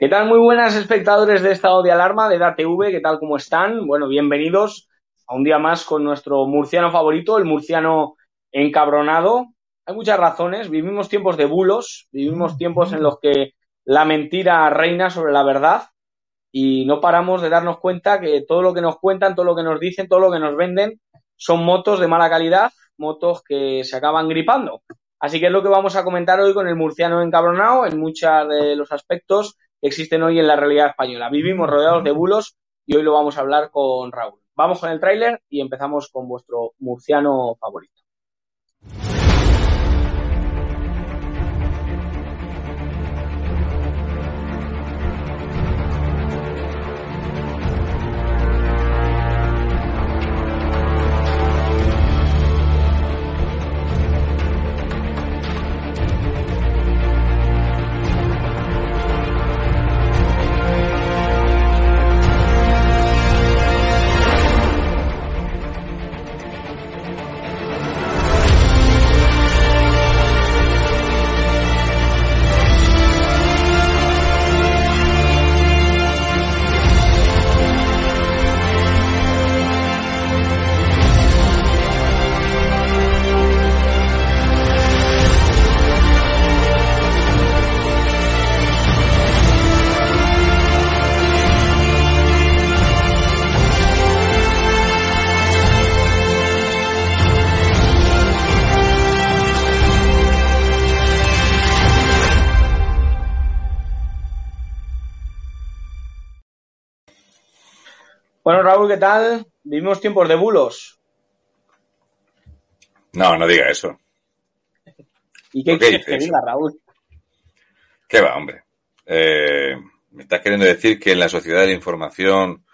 ¿Qué tal? Muy buenas espectadores de estado de alarma de DATV, ¿qué tal? ¿Cómo están? Bueno, bienvenidos a un día más con nuestro murciano favorito, el murciano encabronado. Hay muchas razones, vivimos tiempos de bulos, vivimos tiempos en los que la mentira reina sobre la verdad y no paramos de darnos cuenta que todo lo que nos cuentan, todo lo que nos dicen, todo lo que nos venden son motos de mala calidad, motos que se acaban gripando. Así que es lo que vamos a comentar hoy con el murciano encabronado en muchos de los aspectos existen hoy en la realidad española. Vivimos rodeados de bulos y hoy lo vamos a hablar con Raúl. Vamos con el tráiler y empezamos con vuestro murciano favorito. Raúl, ¿qué tal? Vivimos tiempos de bulos. No, no diga eso. ¿Y qué ¿Por qué quieres que diga, Raúl? ¿Qué va, hombre? Eh, ¿Me estás queriendo decir que en la sociedad de la información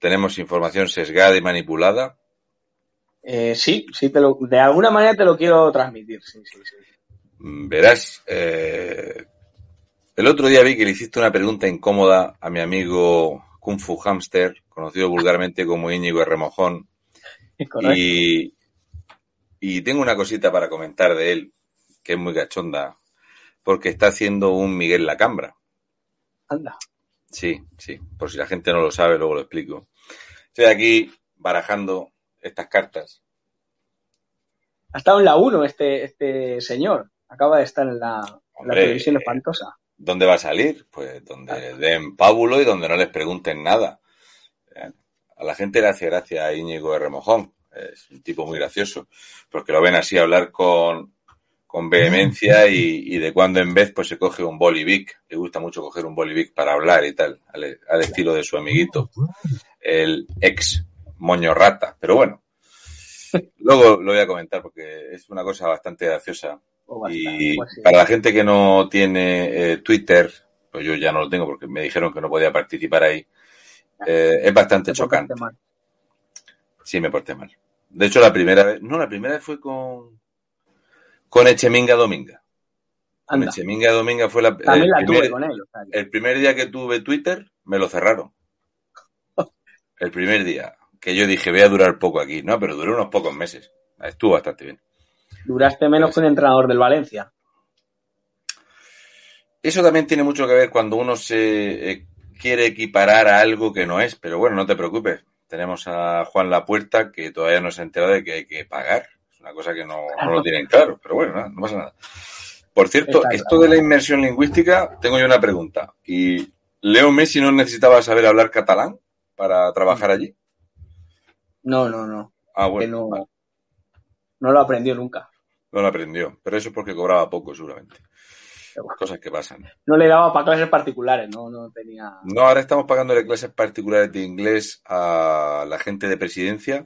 tenemos información sesgada y manipulada? Eh, sí, sí, te lo, de alguna manera te lo quiero transmitir. Sí, sí, sí. Mm, Verás, eh, el otro día vi que le hiciste una pregunta incómoda a mi amigo Kung Fu Hamster, conocido vulgarmente como Íñigo Remojón, y, y tengo una cosita para comentar de él, que es muy cachonda, porque está haciendo un Miguel Lacambra. Anda. Sí, sí, por si la gente no lo sabe, luego lo explico. Estoy aquí barajando estas cartas. Ha estado en la 1 este, este señor. Acaba de estar en la, en la televisión eh, espantosa. ¿Dónde va a salir? Pues donde den pábulo y donde no les pregunten nada. Eh, A la gente le hace gracia a Íñigo de Remojón. Es un tipo muy gracioso, porque lo ven así hablar con, con vehemencia y, y de cuando en vez pues se coge un bolivic. Le gusta mucho coger un bolivic para hablar y tal, al, al estilo de su amiguito, el ex moño rata. Pero bueno, luego lo voy a comentar porque es una cosa bastante graciosa. Y para la gente que no tiene eh, Twitter, pues yo ya no lo tengo porque me dijeron que no podía participar ahí, eh, es bastante Te chocante. mal. Sí, me porté mal. De hecho, la primera vez, no, la primera vez fue con, con Echeminga Dominga. Con. Echeminga Dominga fue la, el, la primer, tuve con él. o sea que- el primer día que tuve Twitter, me lo cerraron. El primer día, que yo dije, voy a durar poco aquí. No, pero duré unos pocos meses. Estuvo bastante bien. Duraste menos que un entrenador del Valencia. Eso también tiene mucho que ver cuando uno se eh, quiere equiparar a algo que no es, pero bueno, no te preocupes. Tenemos a Juan Lapuerta que todavía no se ha enterado de que hay que pagar. Es una cosa que no, no lo tienen claro, pero bueno, nada, no pasa nada. Por cierto, Está esto claro. de la inmersión lingüística, tengo yo una pregunta. ¿Y Leo Messi no necesitaba saber hablar catalán para trabajar allí? No, no, no. Ah, Que bueno, no, no lo aprendió nunca. no lo aprendió, pero eso es porque cobraba poco, seguramente. Bueno, Cosas que pasan. No le daba para clases particulares, no, no tenía. No, ahora estamos pagándole clases particulares de inglés a la gente de presidencia,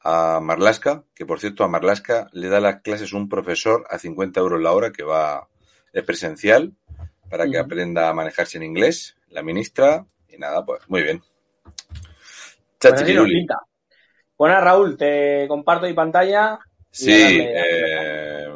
a Marlasca, que por cierto a Marlasca le da las clases un profesor a 50 euros la hora que va, es presencial, para que aprenda a manejarse en inglés, la ministra, y nada, pues muy bien. Bueno, Raúl, te comparto mi pantalla. Sí, darle- eh,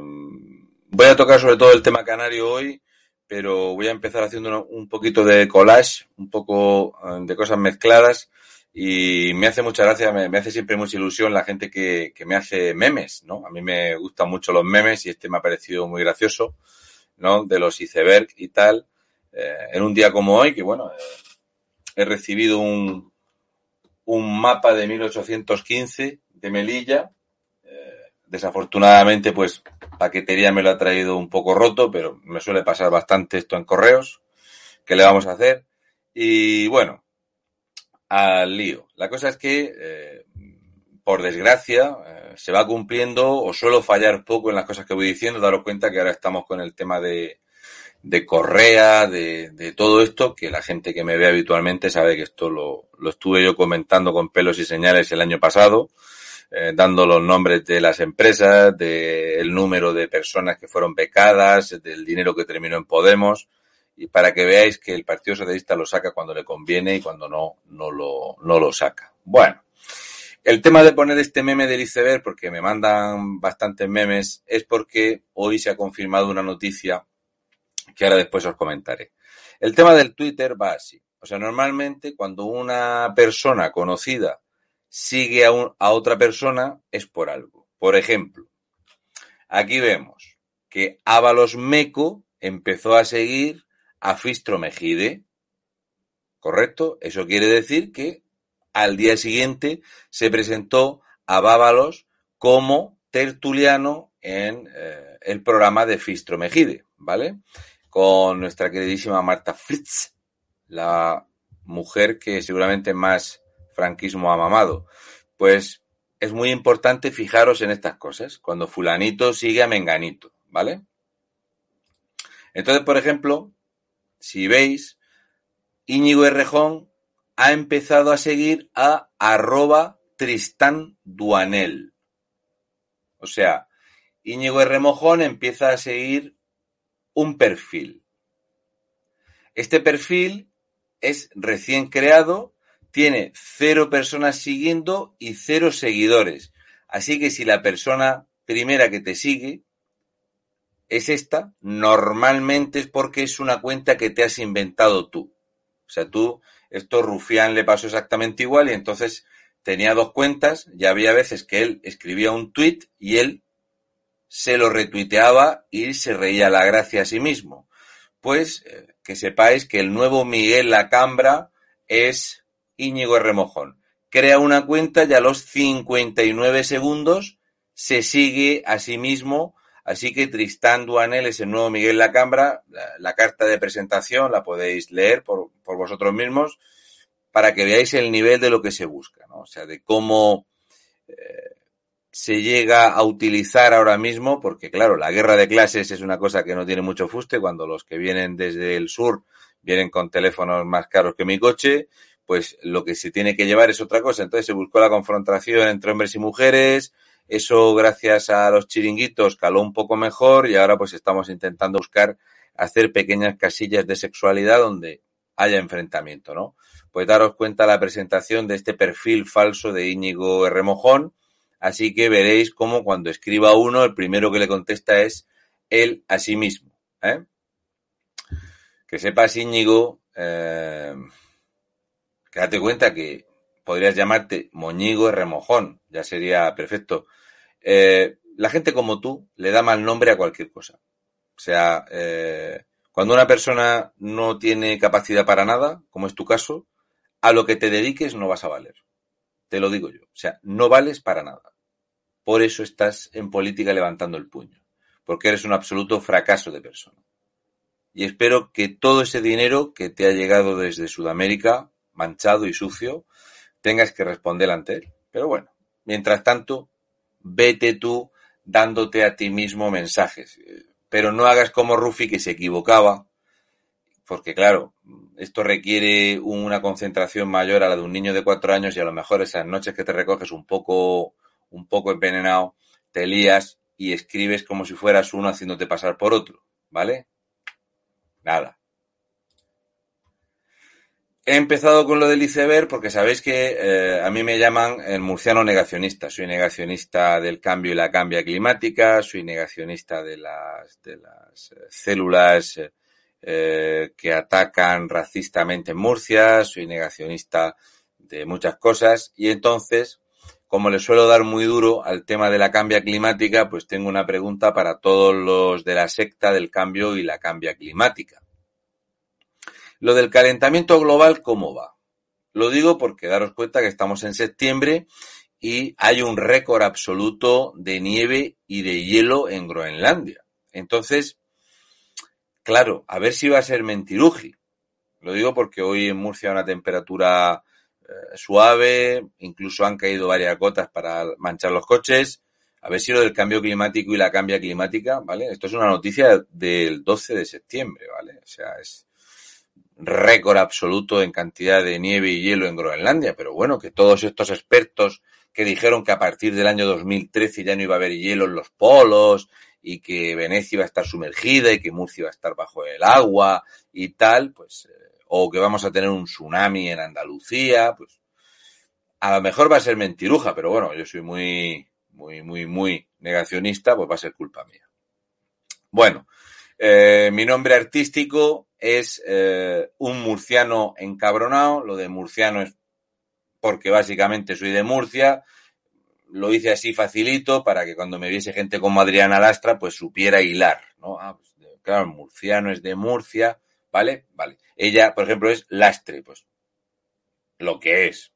voy a tocar sobre todo el tema canario hoy, pero voy a empezar haciendo un poquito de collage, un poco eh, de cosas mezcladas y me hace mucha gracia, me, me hace siempre mucha ilusión la gente que, que me hace memes, ¿no? A mí me gustan mucho los memes y este me ha parecido muy gracioso, ¿no? De los iceberg y tal. eh, en un día como hoy, que bueno, he recibido un, un mapa de 1815 de Melilla. Desafortunadamente, pues paquetería me lo ha traído un poco roto, pero me suele pasar bastante esto en correos. ¿Qué le vamos a hacer? Y bueno, al lío. La cosa es que, eh, por desgracia, eh, se va cumpliendo o suelo fallar poco en las cosas que voy diciendo. Daros cuenta que ahora estamos con el tema de, de Correa, de, de, todo esto, que la gente que me ve habitualmente sabe que esto lo, lo estuve yo comentando con pelos y señales el año pasado, eh, dando los nombres de las empresas, del número de personas que fueron becadas, del dinero que terminó en Podemos y para que veáis que el Partido Socialista lo saca cuando le conviene y cuando no, no lo, no lo saca. Bueno, el tema de poner este meme del iceberg, porque me mandan bastantes memes, es porque hoy se ha confirmado una noticia que ahora después os comentaré. El tema del Twitter va así. O sea, normalmente cuando una persona conocida sigue a, un, a otra persona es por algo. Por ejemplo, aquí vemos que Ábalos Meco empezó a seguir a Fistro Mejide. ¿Correcto? Eso quiere decir que al día siguiente se presentó a Bábalos como tertuliano en eh, el programa de Fistro Mejide, ¿vale? Con nuestra queridísima Marta Fritz, la mujer que seguramente más franquismo ha mamado. Pues es muy importante fijaros en estas cosas, cuando fulanito sigue a menganito, ¿vale? Entonces, por ejemplo, si veis, Íñigo Errejón ha empezado a seguir a arroba Tristán Duanel. O sea, Íñigo Erremojón empieza a seguir un perfil. Este perfil es recién creado, tiene cero personas siguiendo y cero seguidores. Así que si la persona primera que te sigue es esta, normalmente es porque es una cuenta que te has inventado tú. O sea, tú, esto Rufián le pasó exactamente igual y entonces tenía dos cuentas y había veces que él escribía un tweet y él se lo retuiteaba y se reía la gracia a sí mismo. Pues eh, que sepáis que el nuevo Miguel Lacambra es Íñigo Remojón. Crea una cuenta y a los 59 segundos se sigue a sí mismo Así que Tristán Duanel es el nuevo Miguel Lacambra. La, la carta de presentación la podéis leer por, por, vosotros mismos para que veáis el nivel de lo que se busca, ¿no? O sea, de cómo eh, se llega a utilizar ahora mismo, porque claro, la guerra de clases es una cosa que no tiene mucho fuste cuando los que vienen desde el sur vienen con teléfonos más caros que mi coche, pues lo que se tiene que llevar es otra cosa. Entonces se buscó la confrontación entre hombres y mujeres, eso, gracias a los chiringuitos, caló un poco mejor y ahora pues estamos intentando buscar hacer pequeñas casillas de sexualidad donde haya enfrentamiento, ¿no? Pues daros cuenta la presentación de este perfil falso de Íñigo Remojón, así que veréis cómo cuando escriba uno, el primero que le contesta es él a sí mismo, ¿eh? Que sepas, Íñigo, eh, que date cuenta que podrías llamarte Moñigo Remojón, ya sería perfecto. Eh, la gente como tú le da mal nombre a cualquier cosa. O sea, eh, cuando una persona no tiene capacidad para nada, como es tu caso, a lo que te dediques no vas a valer. Te lo digo yo. O sea, no vales para nada. Por eso estás en política levantando el puño. Porque eres un absoluto fracaso de persona. Y espero que todo ese dinero que te ha llegado desde Sudamérica, manchado y sucio, tengas que responder ante él. Pero bueno, mientras tanto, vete tú dándote a ti mismo mensajes. Pero no hagas como Rufi que se equivocaba, porque claro, esto requiere una concentración mayor a la de un niño de cuatro años y a lo mejor esas noches que te recoges un poco, un poco envenenado, te lías y escribes como si fueras uno haciéndote pasar por otro, ¿vale? Nada. He empezado con lo del iceberg porque sabéis que eh, a mí me llaman el murciano negacionista. Soy negacionista del cambio y la cambia climática, soy negacionista de las, de las eh, células eh, que atacan racistamente en Murcia, soy negacionista de muchas cosas y entonces, como le suelo dar muy duro al tema de la cambia climática, pues tengo una pregunta para todos los de la secta del cambio y la cambia climática. Lo del calentamiento global, ¿cómo va? Lo digo porque daros cuenta que estamos en septiembre y hay un récord absoluto de nieve y de hielo en Groenlandia. Entonces, claro, a ver si va a ser mentiruji. Lo digo porque hoy en Murcia una temperatura eh, suave, incluso han caído varias gotas para manchar los coches. A ver si lo del cambio climático y la cambia climática, ¿vale? Esto es una noticia del 12 de septiembre, ¿vale? O sea, es récord absoluto en cantidad de nieve y hielo en Groenlandia, pero bueno, que todos estos expertos que dijeron que a partir del año 2013 ya no iba a haber hielo en los polos y que Venecia iba a estar sumergida y que Murcia iba a estar bajo el agua y tal, pues, eh, o que vamos a tener un tsunami en Andalucía, pues, a lo mejor va a ser mentiruja, pero bueno, yo soy muy, muy, muy, muy negacionista, pues va a ser culpa mía. Bueno, eh, mi nombre artístico es eh, un murciano encabronado. Lo de murciano es porque básicamente soy de Murcia. Lo hice así facilito para que cuando me viese gente como Adriana Lastra, pues supiera hilar, ¿no? Ah, pues, claro, murciano es de Murcia, ¿vale? Vale. Ella, por ejemplo, es lastre, pues lo que es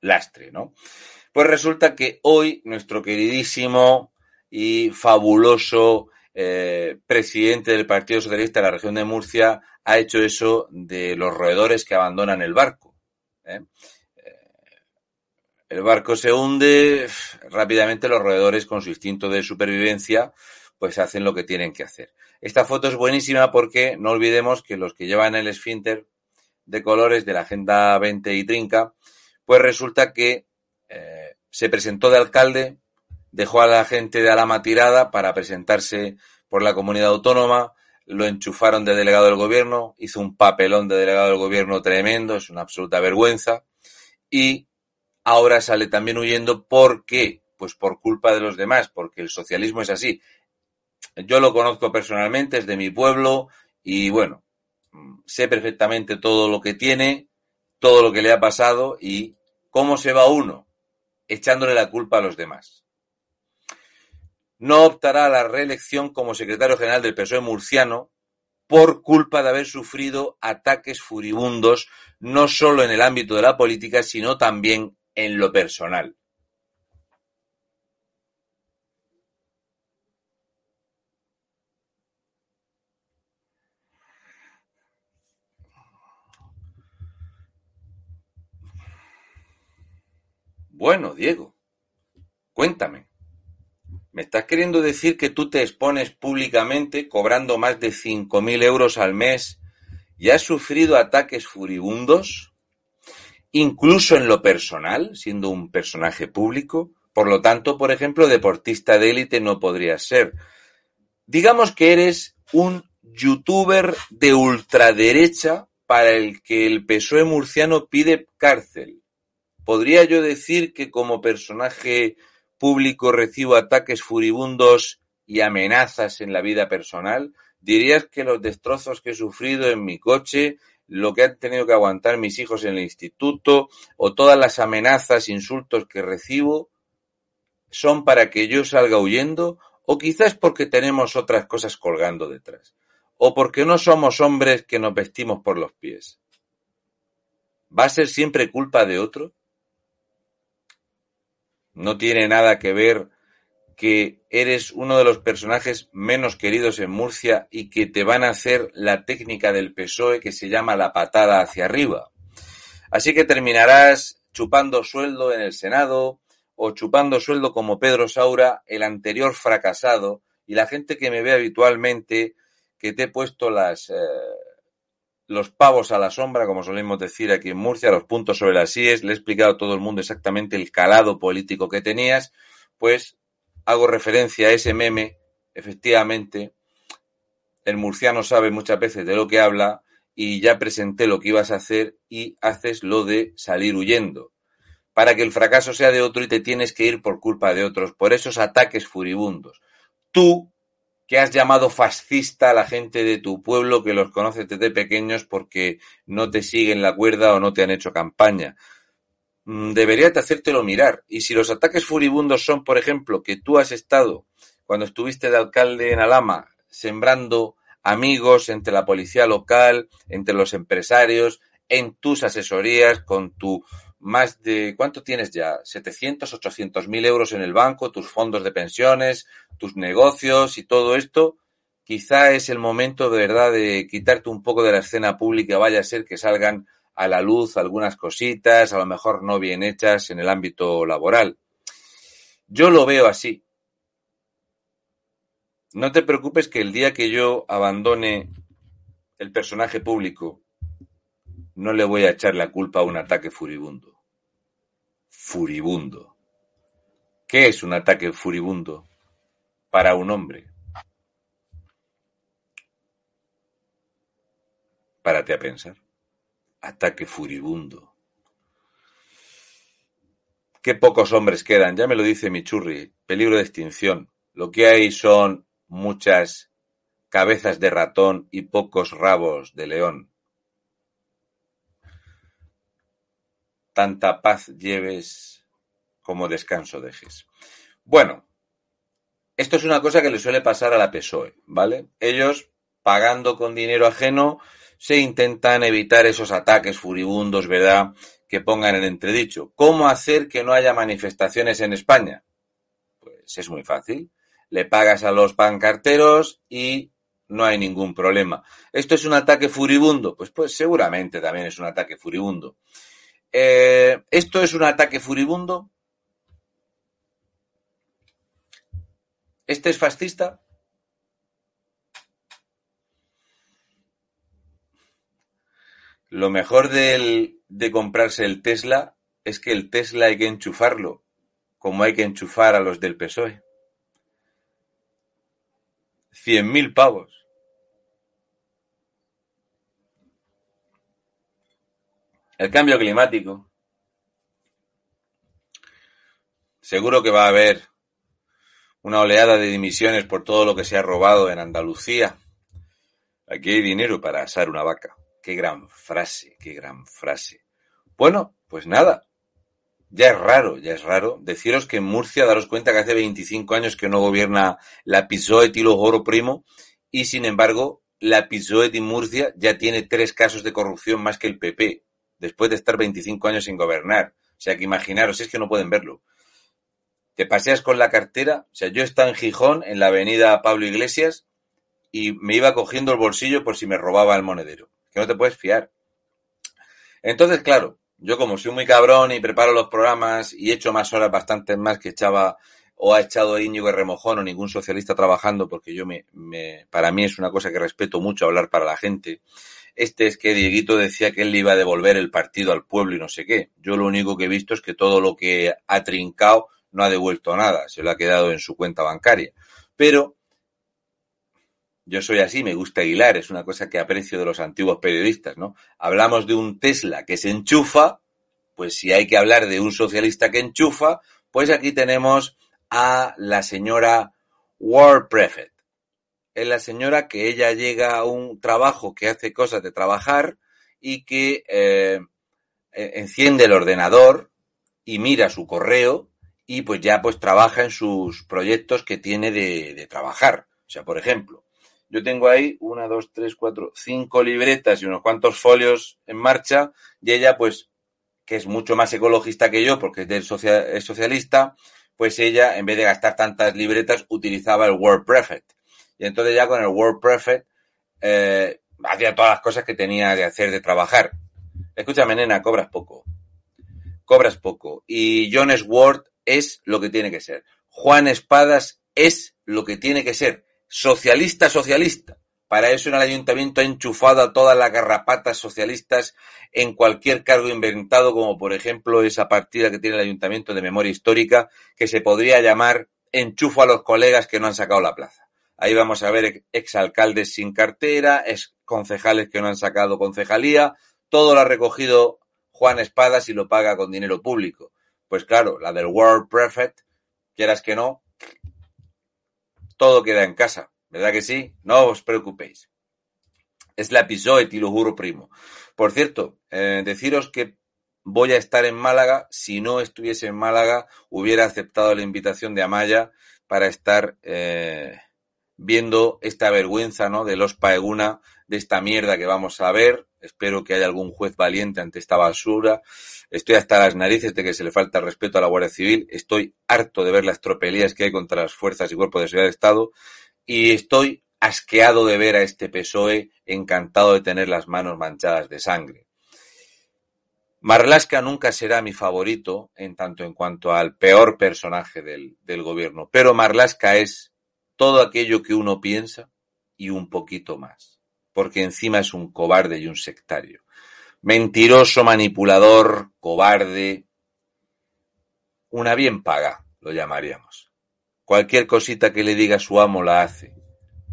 lastre, ¿no? Pues resulta que hoy nuestro queridísimo y fabuloso eh, presidente del Partido Socialista de la región de Murcia ha hecho eso de los roedores que abandonan el barco. ¿eh? Eh, el barco se hunde, rápidamente los roedores con su instinto de supervivencia pues hacen lo que tienen que hacer. Esta foto es buenísima porque no olvidemos que los que llevan el esfínter de colores de la Agenda 20 y Trinca, pues resulta que se presentó de alcalde, dejó a la gente de Alama tirada para presentarse por la comunidad autónoma, lo enchufaron de delegado del gobierno, hizo un papelón de delegado del gobierno tremendo, es una absoluta vergüenza, y ahora sale también huyendo, ¿por qué? Pues por culpa de los demás, porque el socialismo es así. Yo lo conozco personalmente, es de mi pueblo, y bueno, sé perfectamente todo lo que tiene, todo lo que le ha pasado y cómo se va uno echándole la culpa a los demás. No optará a la reelección como secretario general del PSOE murciano por culpa de haber sufrido ataques furibundos no solo en el ámbito de la política, sino también en lo personal. Bueno, Diego, cuéntame. ¿Me estás queriendo decir que tú te expones públicamente cobrando más de 5.000 euros al mes y has sufrido ataques furibundos? Incluso en lo personal, siendo un personaje público. Por lo tanto, por ejemplo, deportista de élite no podrías ser. Digamos que eres un youtuber de ultraderecha para el que el PSOE murciano pide cárcel. ¿Podría yo decir que como personaje público recibo ataques furibundos y amenazas en la vida personal? ¿Dirías que los destrozos que he sufrido en mi coche, lo que han tenido que aguantar mis hijos en el instituto o todas las amenazas, insultos que recibo son para que yo salga huyendo? ¿O quizás porque tenemos otras cosas colgando detrás? ¿O porque no somos hombres que nos vestimos por los pies? ¿Va a ser siempre culpa de otro? No tiene nada que ver que eres uno de los personajes menos queridos en Murcia y que te van a hacer la técnica del PSOE que se llama la patada hacia arriba. Así que terminarás chupando sueldo en el Senado o chupando sueldo como Pedro Saura, el anterior fracasado, y la gente que me ve habitualmente, que te he puesto las, eh, los pavos a la sombra, como solemos decir aquí en Murcia, los puntos sobre las IES, le he explicado a todo el mundo exactamente el calado político que tenías, pues hago referencia a ese meme, efectivamente, el murciano sabe muchas veces de lo que habla y ya presenté lo que ibas a hacer y haces lo de salir huyendo. Para que el fracaso sea de otro y te tienes que ir por culpa de otros, por esos ataques furibundos. Tú que has llamado fascista a la gente de tu pueblo que los conoces desde pequeños porque no te siguen la cuerda o no te han hecho campaña. Mm, deberías de hacértelo mirar. Y si los ataques furibundos son, por ejemplo, que tú has estado, cuando estuviste de alcalde en Alama, sembrando amigos, entre la policía local, entre los empresarios, en tus asesorías, con tu más de, ¿cuánto tienes ya? 700, 800 mil euros en el banco, tus fondos de pensiones, tus negocios y todo esto. Quizá es el momento de verdad de quitarte un poco de la escena pública, vaya a ser que salgan a la luz algunas cositas, a lo mejor no bien hechas en el ámbito laboral. Yo lo veo así. No te preocupes que el día que yo abandone el personaje público, no le voy a echar la culpa a un ataque furibundo furibundo. ¿Qué es un ataque furibundo para un hombre? Párate a pensar. Ataque furibundo. Qué pocos hombres quedan, ya me lo dice Michurri, peligro de extinción. Lo que hay son muchas cabezas de ratón y pocos rabos de león. Tanta paz lleves como descanso dejes. Bueno, esto es una cosa que le suele pasar a la PSOE, ¿vale? Ellos, pagando con dinero ajeno, se intentan evitar esos ataques furibundos, ¿verdad?, que pongan en entredicho. ¿Cómo hacer que no haya manifestaciones en España? Pues es muy fácil. Le pagas a los pancarteros y no hay ningún problema. ¿Esto es un ataque furibundo? Pues, pues seguramente también es un ataque furibundo. Eh, ¿Esto es un ataque furibundo? ¿Este es fascista? Lo mejor de comprarse el Tesla es que el Tesla hay que enchufarlo, como hay que enchufar a los del PSOE. Cien mil pavos. El cambio climático. Seguro que va a haber una oleada de dimisiones por todo lo que se ha robado en Andalucía. Aquí hay dinero para asar una vaca. Qué gran frase, qué gran frase. Bueno, pues nada. Ya es raro, ya es raro. Deciros que en Murcia, daros cuenta que hace 25 años que no gobierna la PSOE Tilo Oro Primo y sin embargo la PSOE de Murcia ya tiene tres casos de corrupción más que el PP después de estar 25 años sin gobernar. O sea que imaginaros, es que no pueden verlo. Te paseas con la cartera, o sea, yo estaba en Gijón, en la avenida Pablo Iglesias, y me iba cogiendo el bolsillo por si me robaba el monedero. Que no te puedes fiar. Entonces, claro, yo como soy muy cabrón y preparo los programas y he hecho más horas, bastantes más que echaba o ha echado Íñigo Remojón o ningún socialista trabajando, porque yo me, me, para mí es una cosa que respeto mucho hablar para la gente. Este es que Dieguito decía que él le iba a devolver el partido al pueblo y no sé qué. Yo lo único que he visto es que todo lo que ha trincado no ha devuelto nada, se lo ha quedado en su cuenta bancaria. Pero yo soy así, me gusta hilar, es una cosa que aprecio de los antiguos periodistas, ¿no? Hablamos de un Tesla que se enchufa, pues si hay que hablar de un socialista que enchufa, pues aquí tenemos a la señora War Prefect es la señora que ella llega a un trabajo que hace cosas de trabajar y que eh, e, enciende el ordenador y mira su correo y pues ya pues trabaja en sus proyectos que tiene de, de trabajar. O sea, por ejemplo, yo tengo ahí una, dos, tres, cuatro, cinco libretas y unos cuantos folios en marcha y ella pues que es mucho más ecologista que yo porque es, social, es socialista, pues ella en vez de gastar tantas libretas utilizaba el Word Perfect y entonces ya con el WordPress eh, hacía todas las cosas que tenía que hacer de trabajar. Escúchame, nena, cobras poco. Cobras poco. Y Jones Ward es lo que tiene que ser. Juan Espadas es lo que tiene que ser. Socialista, socialista. Para eso en el ayuntamiento ha enchufado a todas las garrapatas socialistas en cualquier cargo inventado, como por ejemplo esa partida que tiene el ayuntamiento de memoria histórica, que se podría llamar enchufo a los colegas que no han sacado la plaza. Ahí vamos a ver exalcaldes sin cartera, ex concejales que no han sacado concejalía. Todo lo ha recogido Juan Espadas y lo paga con dinero público. Pues claro, la del World Prefect, quieras que no, todo queda en casa. ¿Verdad que sí? No os preocupéis. Es la PSOE, y lo juro primo. Por cierto, eh, deciros que voy a estar en Málaga. Si no estuviese en Málaga, hubiera aceptado la invitación de Amaya para estar eh, viendo esta vergüenza, ¿no? De los Paeguna, de esta mierda que vamos a ver. Espero que haya algún juez valiente ante esta basura. Estoy hasta las narices de que se le falta respeto a la Guardia Civil. Estoy harto de ver las tropelías que hay contra las fuerzas y cuerpos de seguridad del Estado. Y estoy asqueado de ver a este PSOE encantado de tener las manos manchadas de sangre. Marlaska nunca será mi favorito en tanto en cuanto al peor personaje del, del gobierno, pero Marlaska es todo aquello que uno piensa y un poquito más, porque encima es un cobarde y un sectario. Mentiroso, manipulador, cobarde, una bien paga, lo llamaríamos. Cualquier cosita que le diga su amo la hace.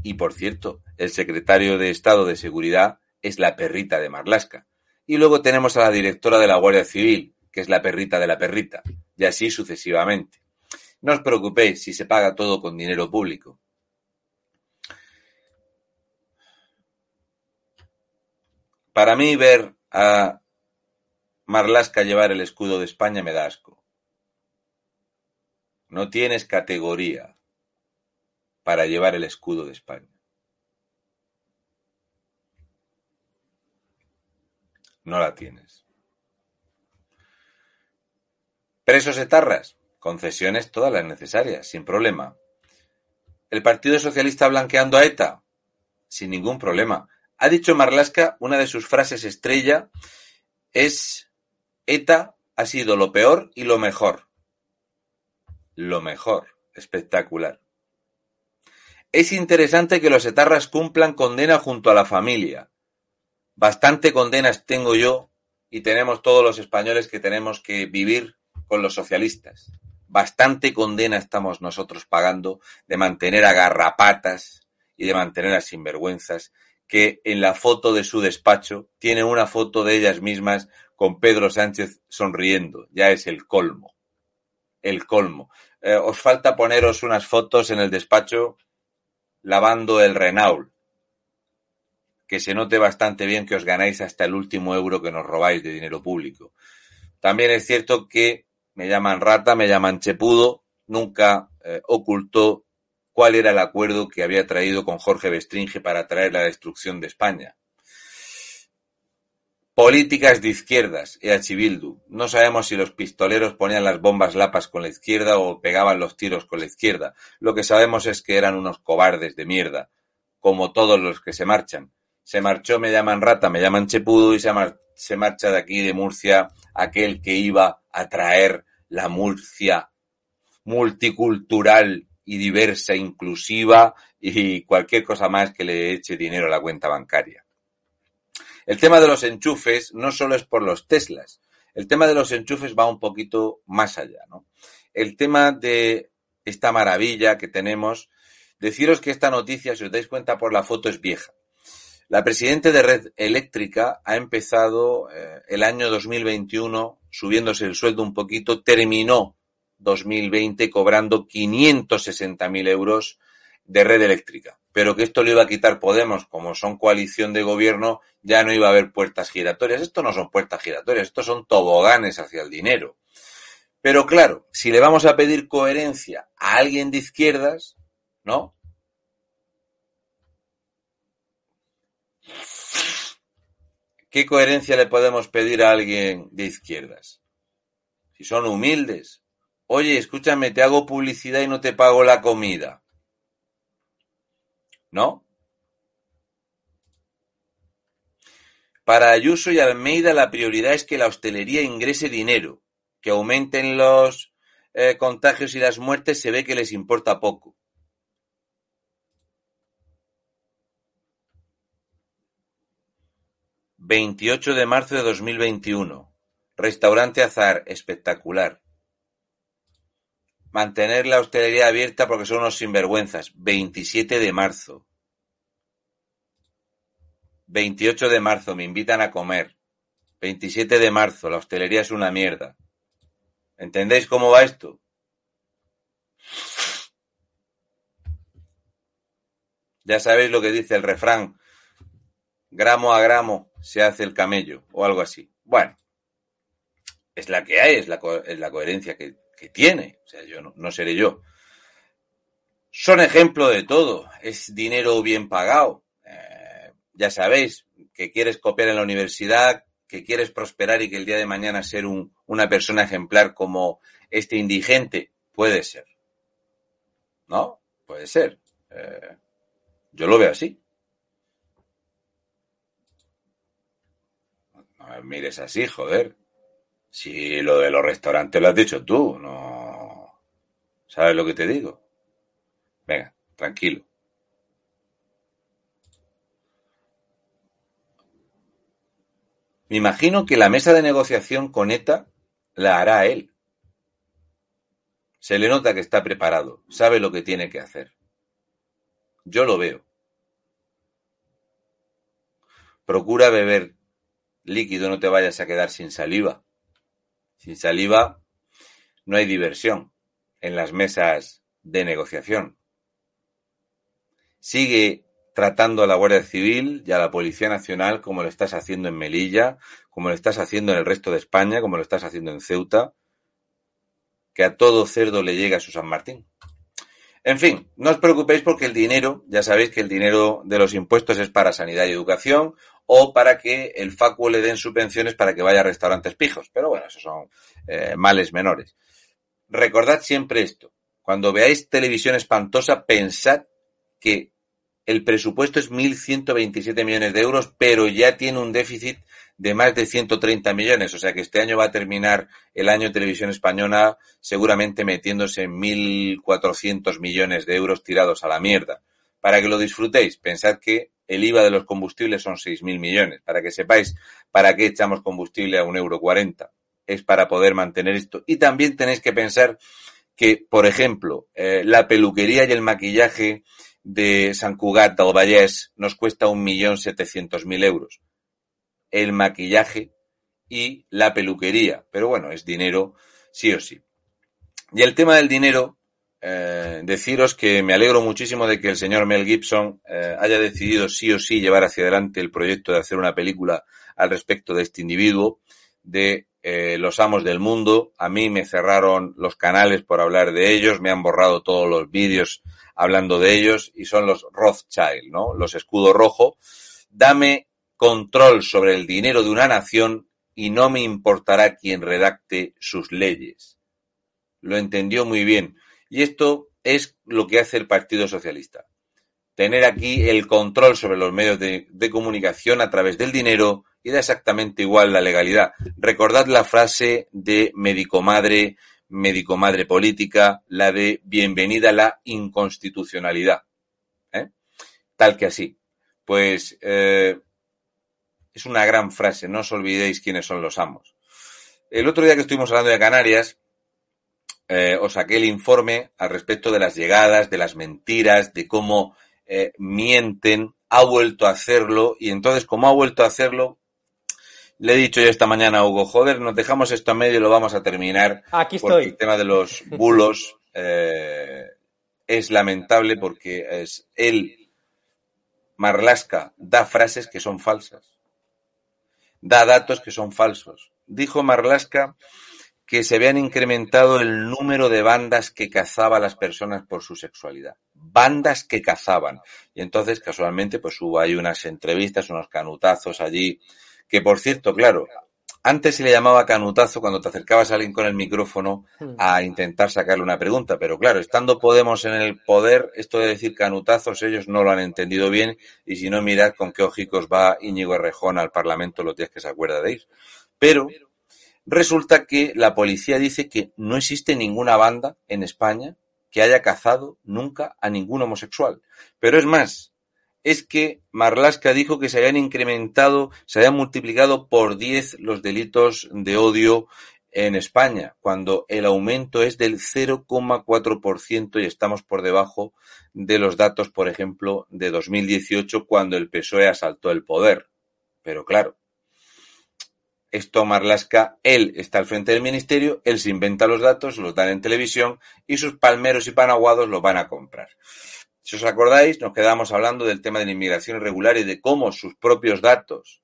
Y por cierto, el secretario de Estado de Seguridad es la perrita de Marlasca. Y luego tenemos a la directora de la Guardia Civil, que es la perrita de la perrita, y así sucesivamente. No os preocupéis si se paga todo con dinero público. Para mí ver a Marlaska llevar el escudo de España me da asco. No tienes categoría para llevar el escudo de España. No la tienes. Presos etarras, concesiones todas las necesarias, sin problema. ¿El Partido Socialista blanqueando a ETA? Sin ningún problema. Ha dicho Marlaska, una de sus frases estrella es ETA ha sido lo peor y lo mejor. Lo mejor. Espectacular. Es interesante que los etarras cumplan condena junto a la familia. Bastante condenas tengo yo y tenemos todos los españoles que tenemos que vivir con los socialistas. Bastante condena estamos nosotros pagando de mantener a garrapatas y de mantener a sinvergüenzas que en la foto de su despacho tiene una foto de ellas mismas con Pedro Sánchez sonriendo. Ya es el colmo. El colmo. Eh, os falta poneros unas fotos en el despacho lavando el Renault. Que se note bastante bien que os ganáis hasta el último euro que nos robáis de dinero público. También es cierto que me llaman rata, me llaman chepudo, nunca eh, ocultó cuál era el acuerdo que había traído con Jorge Bestringe para traer la destrucción de España. Políticas de izquierdas, EH Bildu. No sabemos si los pistoleros ponían las bombas lapas con la izquierda o pegaban los tiros con la izquierda. Lo que sabemos es que eran unos cobardes de mierda, como todos los que se marchan. Se marchó, me llaman rata, me llaman chepudo y se, se marcha de aquí de Murcia aquel que iba a traer la Murcia multicultural y diversa, inclusiva y cualquier cosa más que le eche dinero a la cuenta bancaria. El tema de los enchufes no solo es por los Teslas, el tema de los enchufes va un poquito más allá, ¿no? El tema de esta maravilla que tenemos, deciros que esta noticia, si os dais cuenta por la foto, es vieja. La presidenta de Red Eléctrica ha empezado eh, el año 2021 subiéndose el sueldo un poquito, terminó 2020 cobrando 560.000 euros de red eléctrica. Pero que esto lo iba a quitar Podemos, como son coalición de gobierno, ya no iba a haber puertas giratorias. Esto no son puertas giratorias, estos son toboganes hacia el dinero. Pero claro, si le vamos a pedir coherencia a alguien de izquierdas, ¿no? ¿Qué coherencia le podemos pedir a alguien de izquierdas? Si son humildes, Oye, escúchame, te hago publicidad y no te pago la comida. ¿No? Para Ayuso y Almeida la prioridad es que la hostelería ingrese dinero, que aumenten los eh, contagios y las muertes se ve que les importa poco. Veintiocho de marzo de 2021. Restaurante Azar, espectacular. Mantener la hostelería abierta porque son unos sinvergüenzas. 27 de marzo. 28 de marzo, me invitan a comer. 27 de marzo, la hostelería es una mierda. ¿Entendéis cómo va esto? Ya sabéis lo que dice el refrán. Gramo a gramo se hace el camello o algo así. Bueno, es la que hay, es la, es la coherencia que, que tiene. O sea, yo no, no seré yo. son ejemplo de todo. Es dinero bien pagado. Eh, ya sabéis que quieres copiar en la universidad, que quieres prosperar y que el día de mañana ser un, una persona ejemplar como este indigente, puede ser. ¿No? Puede ser. Eh, yo lo veo así. Mires así, joder. Si lo de los restaurantes lo has dicho tú, no. ¿Sabes lo que te digo? Venga, tranquilo. Me imagino que la mesa de negociación con ETA la hará él. Se le nota que está preparado, sabe lo que tiene que hacer. Yo lo veo. Procura beber líquido, no te vayas a quedar sin saliva. Sin saliva no hay diversión en las mesas de negociación. Sigue tratando a la Guardia Civil y a la Policía Nacional como lo estás haciendo en Melilla, como lo estás haciendo en el resto de España, como lo estás haciendo en Ceuta, que a todo cerdo le llega a su San Martín. En fin, no os preocupéis porque el dinero, ya sabéis que el dinero de los impuestos es para sanidad y educación o para que el facuo le den subvenciones para que vaya a restaurantes pijos. Pero bueno, esos son eh, males menores. Recordad siempre esto. Cuando veáis televisión espantosa, pensad que el presupuesto es 1.127 millones de euros, pero ya tiene un déficit de más de 130 millones. O sea que este año va a terminar el año televisión española seguramente metiéndose en 1.400 millones de euros tirados a la mierda. Para que lo disfrutéis, pensad que el IVA de los combustibles son 6.000 millones. Para que sepáis para qué echamos combustible a un euro 40. Es para poder mantener esto. Y también tenéis que pensar que, por ejemplo, eh, la peluquería y el maquillaje de San Cugat del Vallès nos cuesta un millón setecientos mil euros. El maquillaje y la peluquería. Pero bueno, es dinero sí o sí. Y el tema del dinero, eh, deciros que me alegro muchísimo de que el señor Mel Gibson eh, haya decidido sí o sí llevar hacia adelante el proyecto de hacer una película al respecto de este individuo, de eh, los amos del mundo. A mí me cerraron los canales por hablar de ellos, me han borrado todos los vídeos hablando de ellos y son los Rothschild, ¿no? Los escudo rojo. Dame control sobre el dinero de una nación y no me importará quien redacte sus leyes. Lo entendió muy bien. Y esto es lo que hace el Partido Socialista. Tener aquí el control sobre los medios de, comunicación a través del dinero y da exactamente igual la legalidad. Recordad la frase de médico madre médico madre política, la de bienvenida a la inconstitucionalidad. ¿eh? Tal que así. Pues eh, es una gran frase, no os olvidéis quiénes son los amos. El otro día que estuvimos hablando de Canarias, eh, os saqué el informe al respecto de las llegadas, de las mentiras, de cómo eh, mienten, ha vuelto a hacerlo y entonces como ha vuelto a hacerlo, le he dicho yo esta mañana a Hugo, joder, nos dejamos esto a medio y lo vamos a terminar. Aquí estoy. el tema de los bulos eh, es lamentable porque es él, Marlasca, da frases que son falsas. Da datos que son falsos. Dijo Marlasca que se habían incrementado el número de bandas que cazaba a las personas por su sexualidad. Bandas que cazaban. Y entonces, casualmente, pues hubo ahí unas entrevistas, unos canutazos allí que por cierto, claro, antes se le llamaba canutazo cuando te acercabas a alguien con el micrófono hmm. a intentar sacarle una pregunta, pero claro, estando Podemos en el poder, esto de decir canutazos ellos no lo han entendido bien y si no mirad con qué ojicos va Íñigo Errejón al Parlamento los días que se acuerda de ir. Pero resulta que la policía dice que no existe ninguna banda en España que haya cazado nunca a ningún homosexual. Pero es más, es que Marlaska dijo que se habían incrementado, se habían multiplicado por 10 los delitos de odio en España, cuando el aumento es del 0,4% y estamos por debajo de los datos, por ejemplo, de 2018, cuando el PSOE asaltó el poder. Pero claro, esto Marlaska, él está al frente del ministerio, él se inventa los datos, los dan en televisión y sus palmeros y panaguados los van a comprar. Si os acordáis, nos quedamos hablando del tema de la inmigración irregular y de cómo sus propios datos,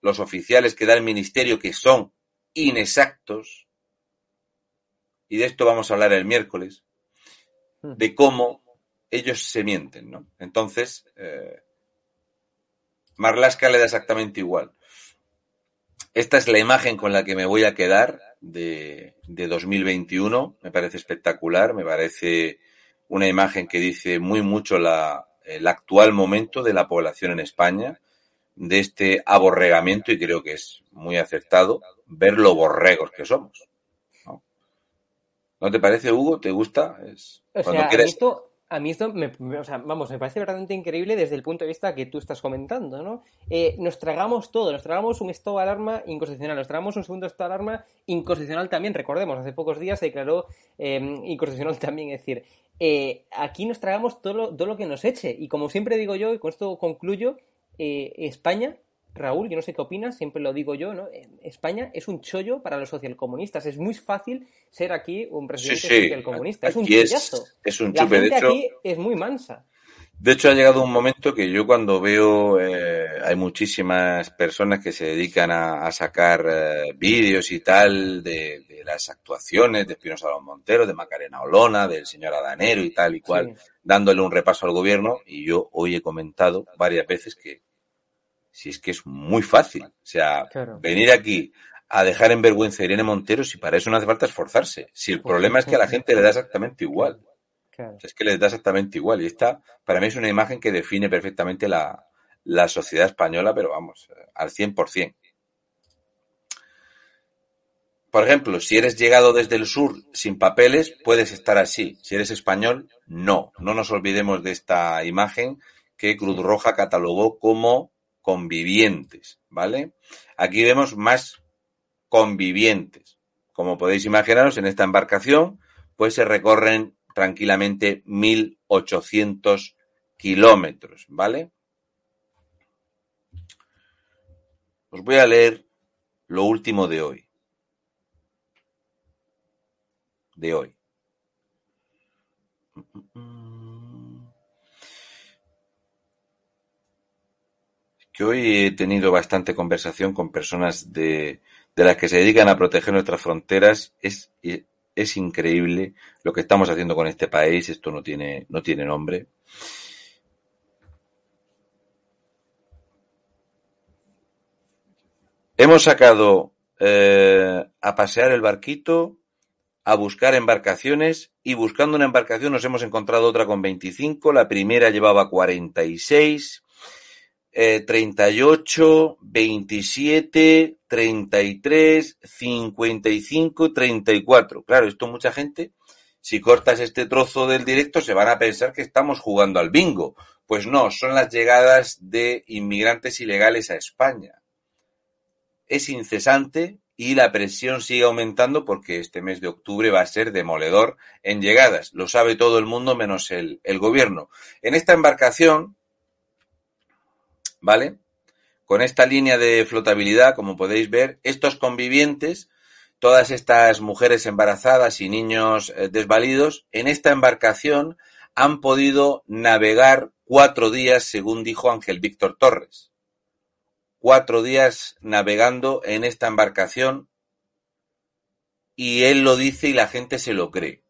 los oficiales que da el ministerio, que son inexactos, y de esto vamos a hablar el miércoles, hmm. de cómo ellos se mienten, ¿no? Entonces, eh, Marlaska le da exactamente igual. Esta es la imagen con la que me voy a quedar de, 2021. Me parece espectacular, me parece una imagen que dice muy mucho la, el actual momento de la población en España, de este aborregamiento, y creo que es muy acertado ver lo borregos que somos. ¿No, te parece, Hugo? ¿Te gusta? Es, cuando a mí esto, me, o sea, vamos, me parece verdaderamente increíble desde el punto de vista que tú estás comentando, ¿no? Eh, nos tragamos todo, nos tragamos un estado de alarma inconstitucional, nos tragamos un segundo estado de alarma inconstitucional también, recordemos, hace pocos días se declaró eh, inconstitucional también, es decir, eh, aquí nos tragamos todo lo, todo lo que nos eche, y como siempre digo yo, y con esto concluyo, España Raúl, yo no sé qué opinas, siempre lo digo yo, ¿no? España es un chollo para los socialcomunistas. Es muy fácil ser aquí un presidente socialcomunista. Es un chollazo. Es, un chupe, de hecho, aquí es muy mansa. De hecho, ha llegado un momento que yo cuando veo, eh, hay muchísimas personas que se dedican a, sacar eh, vídeos y tal de, las actuaciones de Espinosa Los Monteros, de Macarena Olona, del señor Adanero y tal y cual, dándole un repaso al gobierno. Y yo hoy he comentado varias veces que si es que es muy fácil. O sea, venir aquí a dejar en vergüenza a Irene Montero, si para eso no hace falta esforzarse. Si el problema es que a la gente le da exactamente igual. es que le da exactamente igual. Y esta, para mí, es una imagen que define perfectamente la, la sociedad española, pero vamos, al 100%. Por ejemplo, si eres llegado desde el sur sin papeles, puedes estar así. Si eres español, no. No nos olvidemos de esta imagen que Cruz Roja catalogó como convivientes, ¿vale? Aquí vemos más convivientes. Como podéis imaginaros, en esta embarcación, pues se recorren tranquilamente 1800 kilómetros, ¿vale? Os voy a leer lo último de hoy. De hoy. Que hoy he tenido bastante conversación con personas de, las que se dedican a proteger nuestras fronteras. Es, es increíble lo que estamos haciendo con este país. Esto no tiene, no tiene nombre. Hemos sacado eh, a pasear el barquito, a buscar embarcaciones y buscando una embarcación nos hemos encontrado otra con 25, la primera llevaba 46 eh, 38, 27, 33, 55, 34. Claro, esto mucha gente, si cortas este trozo del directo, se van a pensar que estamos jugando al bingo. Pues no, son las llegadas de inmigrantes ilegales a España. Es incesante y la presión sigue aumentando porque este mes de octubre va a ser demoledor en llegadas. Lo sabe todo el mundo menos el, el gobierno. En esta embarcación, ¿vale? Con esta línea de flotabilidad, como podéis ver, estos convivientes, todas estas mujeres embarazadas y niños eh, desvalidos, en esta embarcación han podido navegar cuatro días, según dijo Ángel Víctor Torres. Cuatro días navegando en esta embarcación y él lo dice y la gente se lo cree.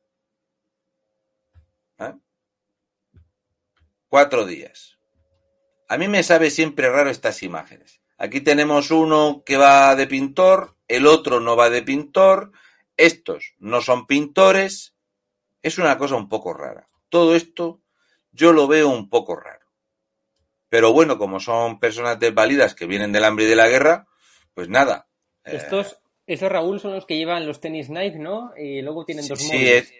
¿Eh? Cuatro días. A mí me sabe siempre raro estas imágenes. Aquí tenemos uno que va de pintor, el otro no va de pintor, estos no son pintores. Es una cosa un poco rara. Todo esto yo lo veo un poco raro. Pero bueno, como son personas desvalidas que vienen del hambre y de la guerra, pues nada. Estos, esos Raúl son los que llevan los tenis Nike, ¿no? Y luego tienen dos sí, móviles.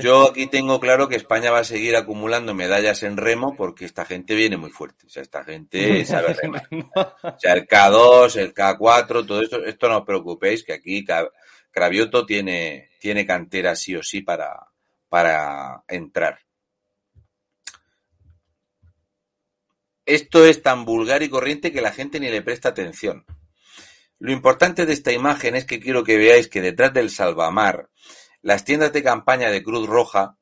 Yo aquí tengo claro que España va a seguir acumulando medallas en remo porque esta gente viene muy fuerte. O sea, esta gente sabe remar. O sea, el K2, el K4, todo esto, esto no os preocupéis que aquí Cravioto tiene, tiene cantera sí o sí para, para entrar. Esto es tan vulgar y corriente que la gente ni le presta atención. Lo importante de esta imagen es que quiero que veáis que detrás del salvamar las tiendas de campaña de Cruz Roja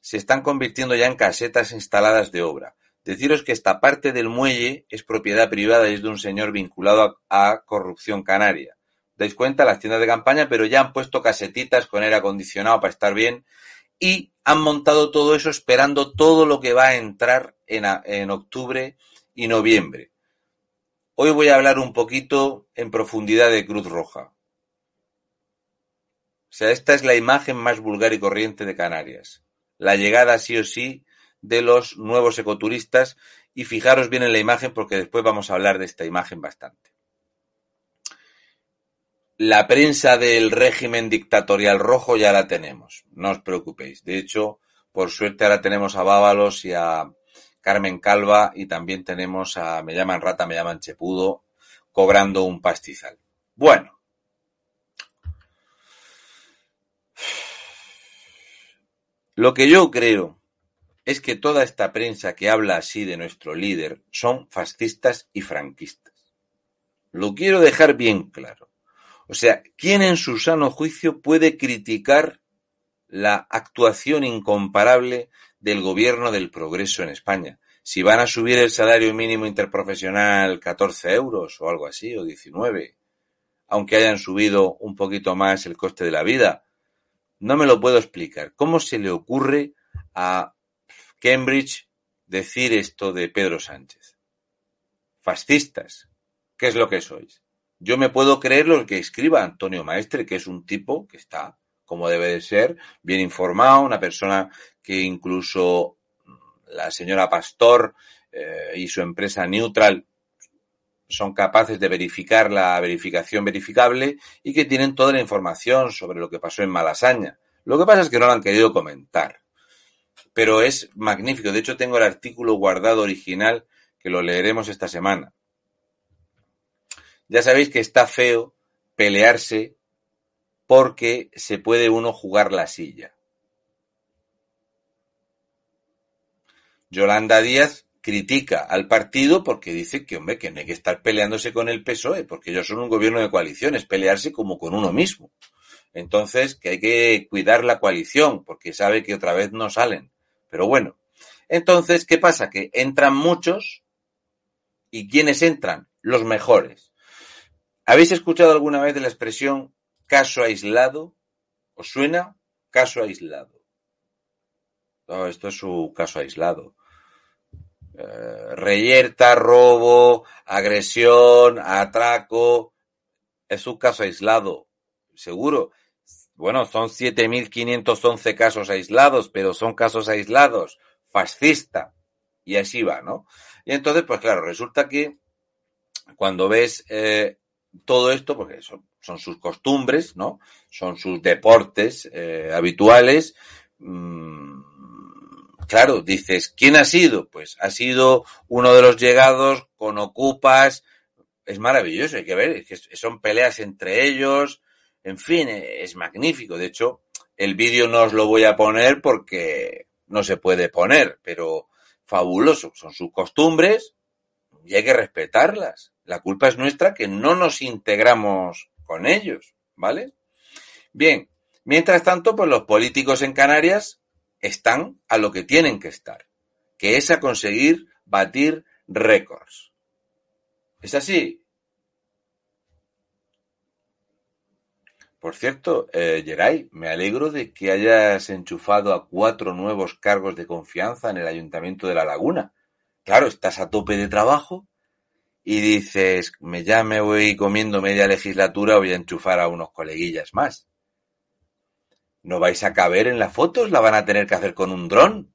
se están convirtiendo ya en casetas instaladas de obra. Deciros que esta parte del muelle es propiedad privada y es de un señor vinculado a, corrupción canaria. Dais cuenta, las tiendas de campaña, pero ya han puesto casetitas con aire acondicionado para estar bien y han montado todo eso esperando todo lo que va a entrar en, en octubre y noviembre. Hoy voy a hablar un poquito en profundidad de Cruz Roja. O sea, esta es la imagen más vulgar y corriente de Canarias. La llegada sí o sí de los nuevos ecoturistas y fijaros bien en la imagen porque después vamos a hablar de esta imagen bastante. La prensa del régimen dictatorial rojo ya la tenemos, no os preocupéis. De hecho, por suerte ahora tenemos a Bábalos y a Carmen Calva y también tenemos a Me llaman rata, me llaman chepudo, cobrando un pastizal. Bueno. Lo que yo creo es que toda esta prensa que habla así de nuestro líder son fascistas y franquistas. Lo quiero dejar bien claro. O sea, ¿quién en su sano juicio puede criticar la actuación incomparable del gobierno del progreso en España? Si van a subir el salario mínimo interprofesional 14 euros o algo así, o 19, aunque hayan subido un poquito más el coste de la vida, no me lo puedo explicar. ¿Cómo se le ocurre a Cambridge decir esto de Pedro Sánchez? Fascistas. ¿Qué es lo que sois? Yo me puedo creer lo que escriba Antonio Maestre, que es un tipo que está, como debe de ser, bien informado, una persona que incluso la señora Pastor eh, y su empresa Neutral son capaces de verificar la verificación verificable y que tienen toda la información sobre lo que pasó en Malasaña. Lo que pasa es que no lo han querido comentar. Pero es magnífico. De hecho, tengo el artículo guardado original que lo leeremos esta semana. Ya sabéis que está feo pelearse porque se puede uno jugar la silla. Yolanda Díaz critica al partido porque dice que, hombre, que no hay que estar peleándose con el PSOE, porque ellos son un gobierno de coalición, es pelearse como con uno mismo. Entonces, que hay que cuidar la coalición, porque sabe que otra vez no salen. Pero bueno, entonces, ¿qué pasa? Que entran muchos y ¿quiénes entran? Los mejores. ¿Habéis escuchado alguna vez de la expresión caso aislado? ¿Os suena? Caso aislado. Oh, esto es su caso aislado. Eh, reyerta, robo, agresión, atraco. Es un caso aislado, seguro. Bueno, son 7.511 casos aislados, pero son casos aislados. Fascista. Y así va, ¿no? Y entonces, pues claro, resulta que cuando ves eh, todo esto, porque son, sus costumbres, ¿no? Son sus deportes eh, habituales. Mm, claro, dices, ¿quién ha sido? Pues ha sido uno de los llegados con ocupas. Es maravilloso, hay que ver, es que son peleas entre ellos. En fin, es magnífico. De hecho, el vídeo no os lo voy a poner porque no se puede poner, pero fabuloso. Son sus costumbres y hay que respetarlas. La culpa es nuestra que no nos integramos con ellos, ¿vale? Bien, mientras tanto, pues los políticos en Canarias están a lo que tienen que estar, que es a conseguir batir récords. ¿Es así? Por cierto, eh, Geray, me alegro de que hayas enchufado a cuatro nuevos cargos de confianza en el Ayuntamiento de La Laguna. Claro, estás a tope de trabajo y dices, me ya me voy comiendo media legislatura, voy a enchufar a unos coleguillas más. ¿No vais a caber en las fotos? ¿La van a tener que hacer con un dron?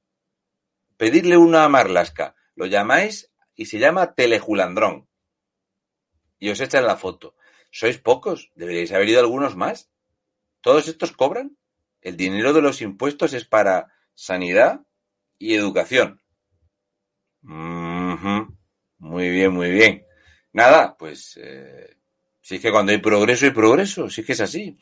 Pedirle una a Marlasca. Lo llamáis y se llama telejulandrón. Y os echan la foto. Sois pocos, deberíais haber ido algunos más. ¿Todos estos cobran? El dinero de los impuestos es para sanidad y educación. Muy bien, muy bien. Nada, pues eh, si es que cuando hay progreso hay progreso, si es que es así.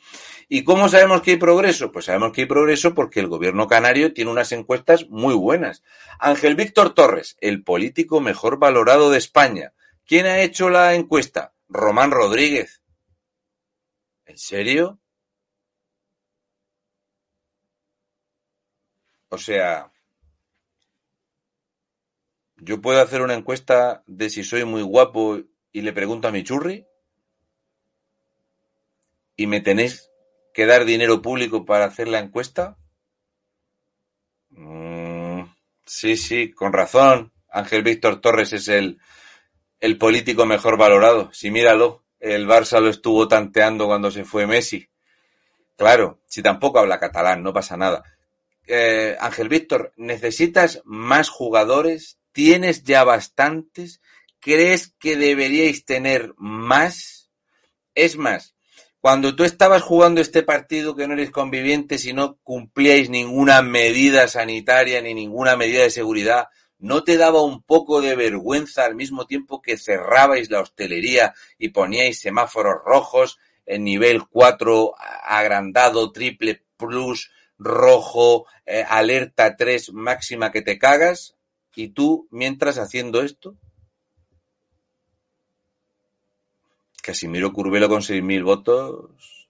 ¿Y cómo sabemos que hay progreso? Pues sabemos que hay progreso porque el gobierno canario tiene unas encuestas muy buenas. Ángel Víctor Torres, el político mejor valorado de España. ¿Quién ha hecho la encuesta? Román Rodríguez. ¿En serio? O sea, ¿Yo puedo hacer una encuesta de si soy muy guapo y le pregunto a mi churri? ¿Y me tenéis que dar dinero público para hacer la encuesta? Mm, sí, sí, con razón. Ángel Víctor Torres es el, el político mejor valorado. Sí, míralo, el Barça lo estuvo tanteando cuando se fue Messi. Claro, si tampoco habla catalán, no pasa nada. Eh, Ángel Víctor, ¿necesitas más jugadores? ¿Tienes ya bastantes? ¿Crees que deberíais tener más? Es más, cuando tú estabas jugando este partido que no eres convivientes y no cumplíais ninguna medida sanitaria ni ninguna medida de seguridad, ¿no te daba un poco de vergüenza al mismo tiempo que cerrabais la hostelería y poníais semáforos rojos en nivel 4 agrandado, triple plus, rojo, eh, alerta 3 máxima que te cagas? ¿Y tú mientras haciendo esto? Casimiro Curvelo con 6.000 votos,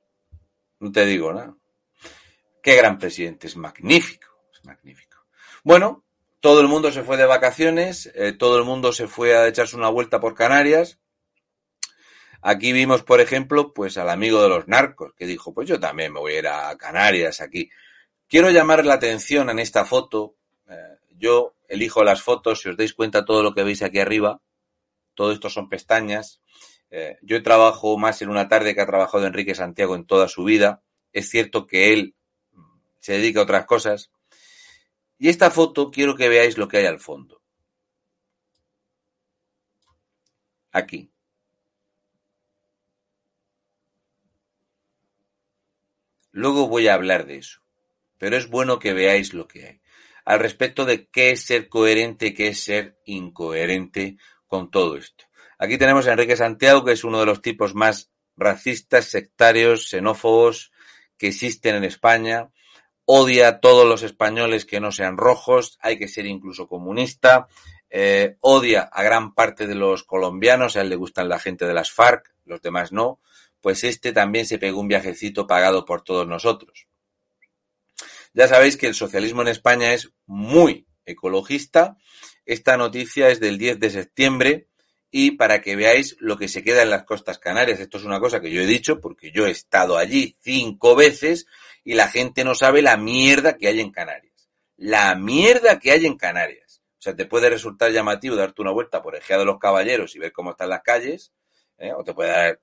no te digo nada. Qué gran presidente, es magnífico, es magnífico. Bueno, todo el mundo se fue de vacaciones, eh, todo el mundo se fue a echarse una vuelta por Canarias. Aquí vimos, por ejemplo, pues al amigo de los narcos, que dijo, pues yo también me voy a ir a Canarias aquí. Quiero llamar la atención en esta foto. Eh, yo elijo las fotos, si os dais cuenta todo lo que veis aquí arriba, todo esto son pestañas. Eh, yo trabajo más en una tarde que ha trabajado Enrique Santiago en toda su vida. Es cierto que él se dedica a otras cosas. Y esta foto quiero que veáis lo que hay al fondo. Aquí. Luego voy a hablar de eso, pero es bueno que veáis lo que hay. Al respecto de qué es ser coherente, qué es ser incoherente con todo esto. Aquí tenemos a Enrique Santiago, que es uno de los tipos más racistas, sectarios, xenófobos que existen en España. Odia a todos los españoles que no sean rojos, hay que ser incluso comunista. Eh, odia a gran parte de los colombianos, a él le gustan la gente de las FARC, los demás no. Pues este también se pegó un viajecito pagado por todos nosotros. Ya sabéis que el socialismo en España es muy ecologista. Esta noticia es del 10 de septiembre y para que veáis lo que se queda en las costas canarias. Esto es una cosa que yo he dicho porque yo he estado allí cinco veces y la gente no sabe la mierda que hay en Canarias. La mierda que hay en Canarias. O sea, te puede resultar llamativo darte una vuelta por Ejea de los Caballeros y ver cómo están las calles, ¿eh? o te puede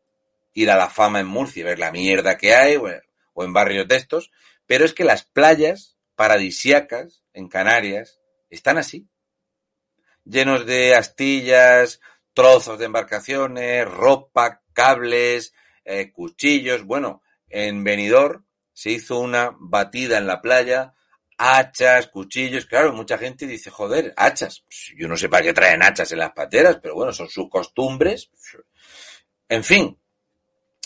ir a la fama en Murcia y ver la mierda que hay, o, en barrios de estos, pero es que las playas paradisiacas en Canarias están así, llenos de astillas, trozos de embarcaciones, ropa, cables, eh, cuchillos. Bueno, en Benidorm se hizo una batida en la playa, hachas, cuchillos. Claro, mucha gente dice, joder, hachas. Pues yo no sé para qué traen hachas en las pateras, pero bueno, son sus costumbres. En fin,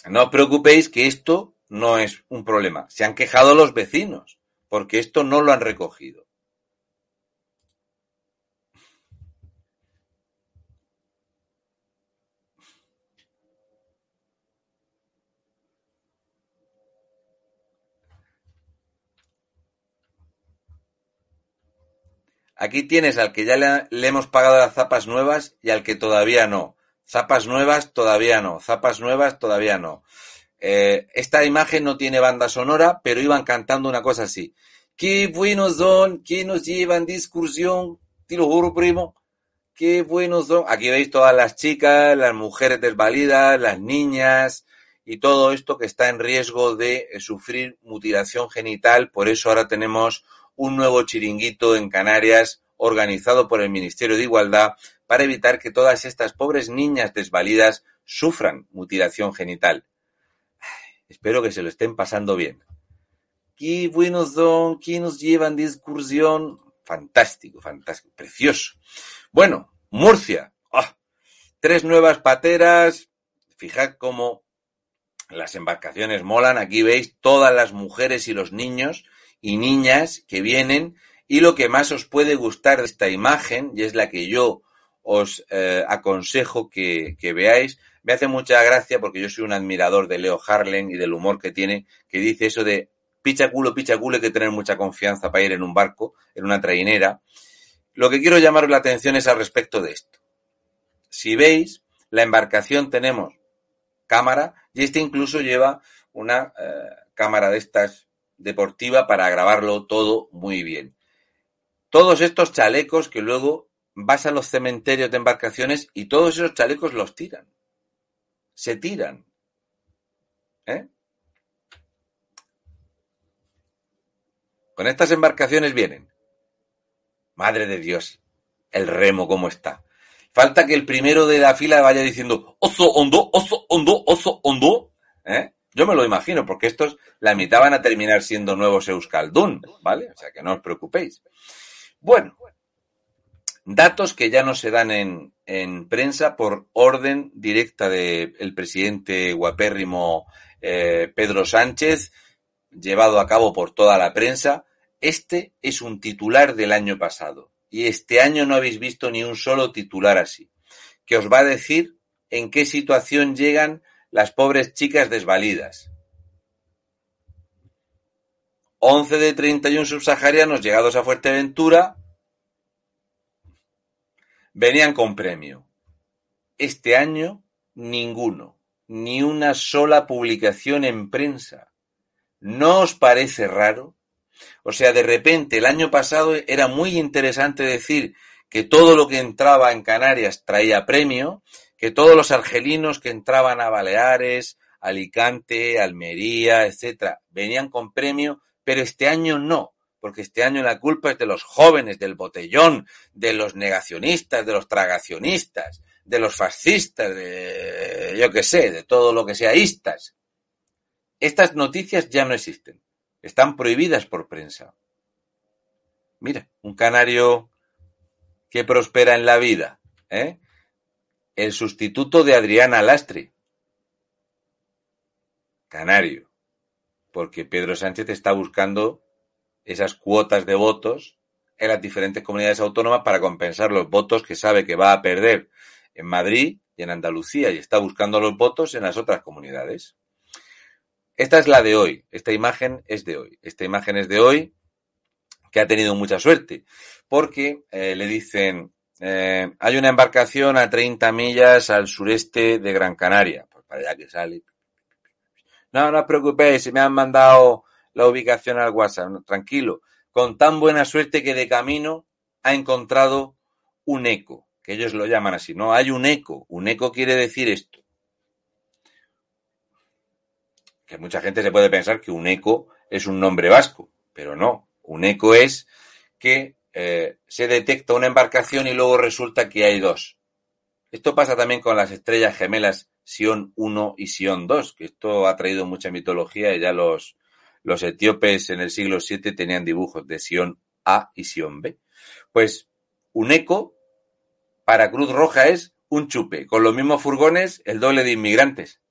no os preocupéis que esto no es un problema. Se han quejado los vecinos, porque esto no lo han recogido. Aquí tienes al que ya le, hemos pagado las zapas nuevas y al que todavía no. Zapas nuevas todavía no. Zapas nuevas todavía no. Eh, esta imagen no tiene banda sonora, pero iban cantando una cosa así. Qué buenos son, que nos llevan de excursión, te lo juro, primo. Qué buenos son. Aquí veis todas las chicas, las mujeres desvalidas, las niñas y todo esto que está en riesgo de sufrir mutilación genital. Por eso ahora tenemos un nuevo chiringuito en Canarias organizado por el Ministerio de Igualdad para evitar que todas estas pobres niñas desvalidas sufran mutilación genital. Espero que se lo estén pasando bien. Qué buenos son, que nos llevan de excursión. Fantástico, fantástico, precioso. Bueno, Murcia. Oh, tres nuevas pateras. Fijad cómo las embarcaciones molan. Aquí veis todas las mujeres y los niños y niñas que vienen y lo que más os puede gustar de esta imagen, y es la que yo os eh, aconsejo que, que, veáis, me hace mucha gracia porque yo soy un admirador de Leo Harlen y del humor que tiene, que dice eso de picha culo, picha culo, hay que tener mucha confianza para ir en un barco, en una trainera. Lo que quiero llamaros la atención es al respecto de esto. Si veis, la embarcación tenemos cámara y este incluso lleva una eh, cámara de estas deportiva para grabarlo todo muy bien. todos estos chalecos que luego vas a los cementerios de embarcaciones y todos esos chalecos los tiran. Se tiran. ¿Eh? Con estas embarcaciones vienen. Madre de Dios, el remo cómo está. Falta que el primero de la fila vaya diciendo oso hondo, oso hondo, oso hondo. ¿Eh? Yo me lo imagino, porque estos, la mitad van a terminar siendo nuevos Euskaldun, ¿vale? O sea que no os preocupéis. Bueno, datos que ya no se dan en, en prensa por orden directa del presidente guapérrimo eh, Pedro Sánchez, llevado a cabo por toda la prensa. Este es un titular del año pasado y este año no habéis visto ni un solo titular así, que os va a decir en qué situación llegan las pobres chicas desvalidas. 11 de 31 subsaharianos llegados a Fuerteventura venían con premio. Este año, ninguno, ni una sola publicación en prensa. ¿No os parece raro? O sea, de repente, el año pasado era muy interesante decir que todo lo que entraba en Canarias traía premio, que todos los argelinos que entraban a Baleares, Alicante, Almería, etcétera, venían con premio, pero este año no, porque este año la culpa es de los jóvenes, del botellón, de los negacionistas, de los tragacionistas, de los fascistas, de yo qué sé, de todo lo que sea istas. Estas noticias ya no existen, están prohibidas por prensa. Mira, un canario que prospera en la vida, ¿eh? El sustituto de Adriana Lastre. Canario. Porque Pedro Sánchez está buscando esas cuotas de votos en las diferentes comunidades autónomas para compensar los votos que sabe que va a perder en Madrid y en Andalucía y está buscando los votos en las otras comunidades. Esta es la de hoy. Esta imagen es de hoy. Esta imagen es de hoy que ha tenido mucha suerte porque eh, le dicen eh, hay una embarcación a 30 millas al sureste de Gran Canaria. Pues para allá que sale. No, no os preocupéis, si me han mandado la ubicación al WhatsApp. tranquilo. Con tan buena suerte que de camino ha encontrado un eco, que ellos lo llaman así. No, hay un eco. Un eco quiere decir esto. Que mucha gente se puede pensar que un eco es un nombre vasco, pero no. Un eco es que eh, se detecta una embarcación y luego resulta que hay dos. Esto pasa también con las estrellas gemelas Sion 1 y Sion 2, que esto ha traído mucha mitología y ya los, los etíopes en el siglo VII tenían dibujos de Sion A y Sion B. Pues un eco para Cruz Roja es un chupe, con los mismos furgones, el doble de inmigrantes.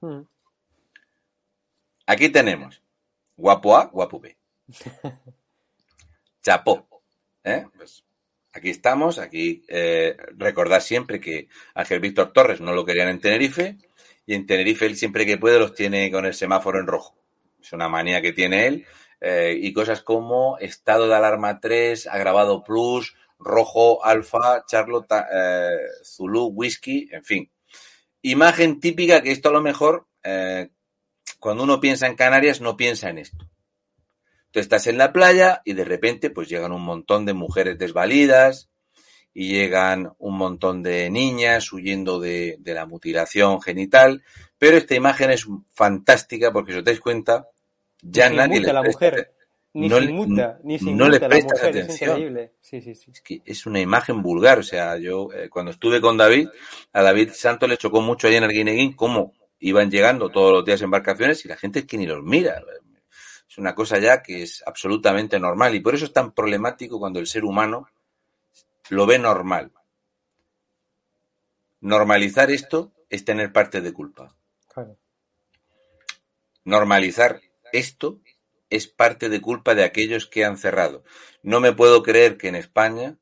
Hmm. Aquí tenemos guapo A, guapo B. Chapó. ¿eh? Pues aquí estamos, aquí eh, recordad siempre que Ángel Víctor Torres no lo querían en Tenerife y en Tenerife él siempre que puede los tiene con el semáforo en rojo. Es una manía que tiene él eh, y cosas como estado de alarma 3, agravado plus, rojo, alfa, charlo, zulu, whisky, en fin. Imagen típica que esto a lo mejor cuando uno piensa en Canarias no piensa en esto. Tú estás en la playa y de repente pues llegan un montón de mujeres desvalidas y llegan un montón de niñas huyendo de, la mutilación genital, pero esta imagen es fantástica porque si os dais cuenta, ya nadie le la mujer. Ni no, muta, ni no le prestas atención. Es, que es una imagen vulgar. O sea, yo eh, cuando estuve con David, a David Santos le chocó mucho ahí en el Guineguín cómo iban llegando todos los días embarcaciones y la gente es que ni los mira. Es una cosa ya que es absolutamente normal y por eso es tan problemático cuando el ser humano lo ve normal. Normalizar esto es tener parte de culpa. Normalizar esto es parte de culpa de aquellos que han cerrado. No me puedo creer que en España,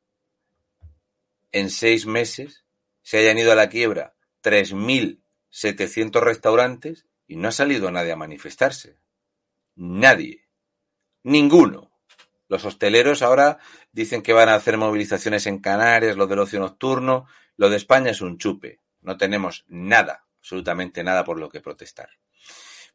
en seis meses, se hayan ido a la quiebra 3.000 700 restaurantes y no ha salido nadie a manifestarse. Nadie. Ninguno. Los hosteleros ahora dicen que van a hacer movilizaciones en Canarias, lo del ocio nocturno. Lo de España es un chupe. No tenemos nada, absolutamente nada por lo que protestar.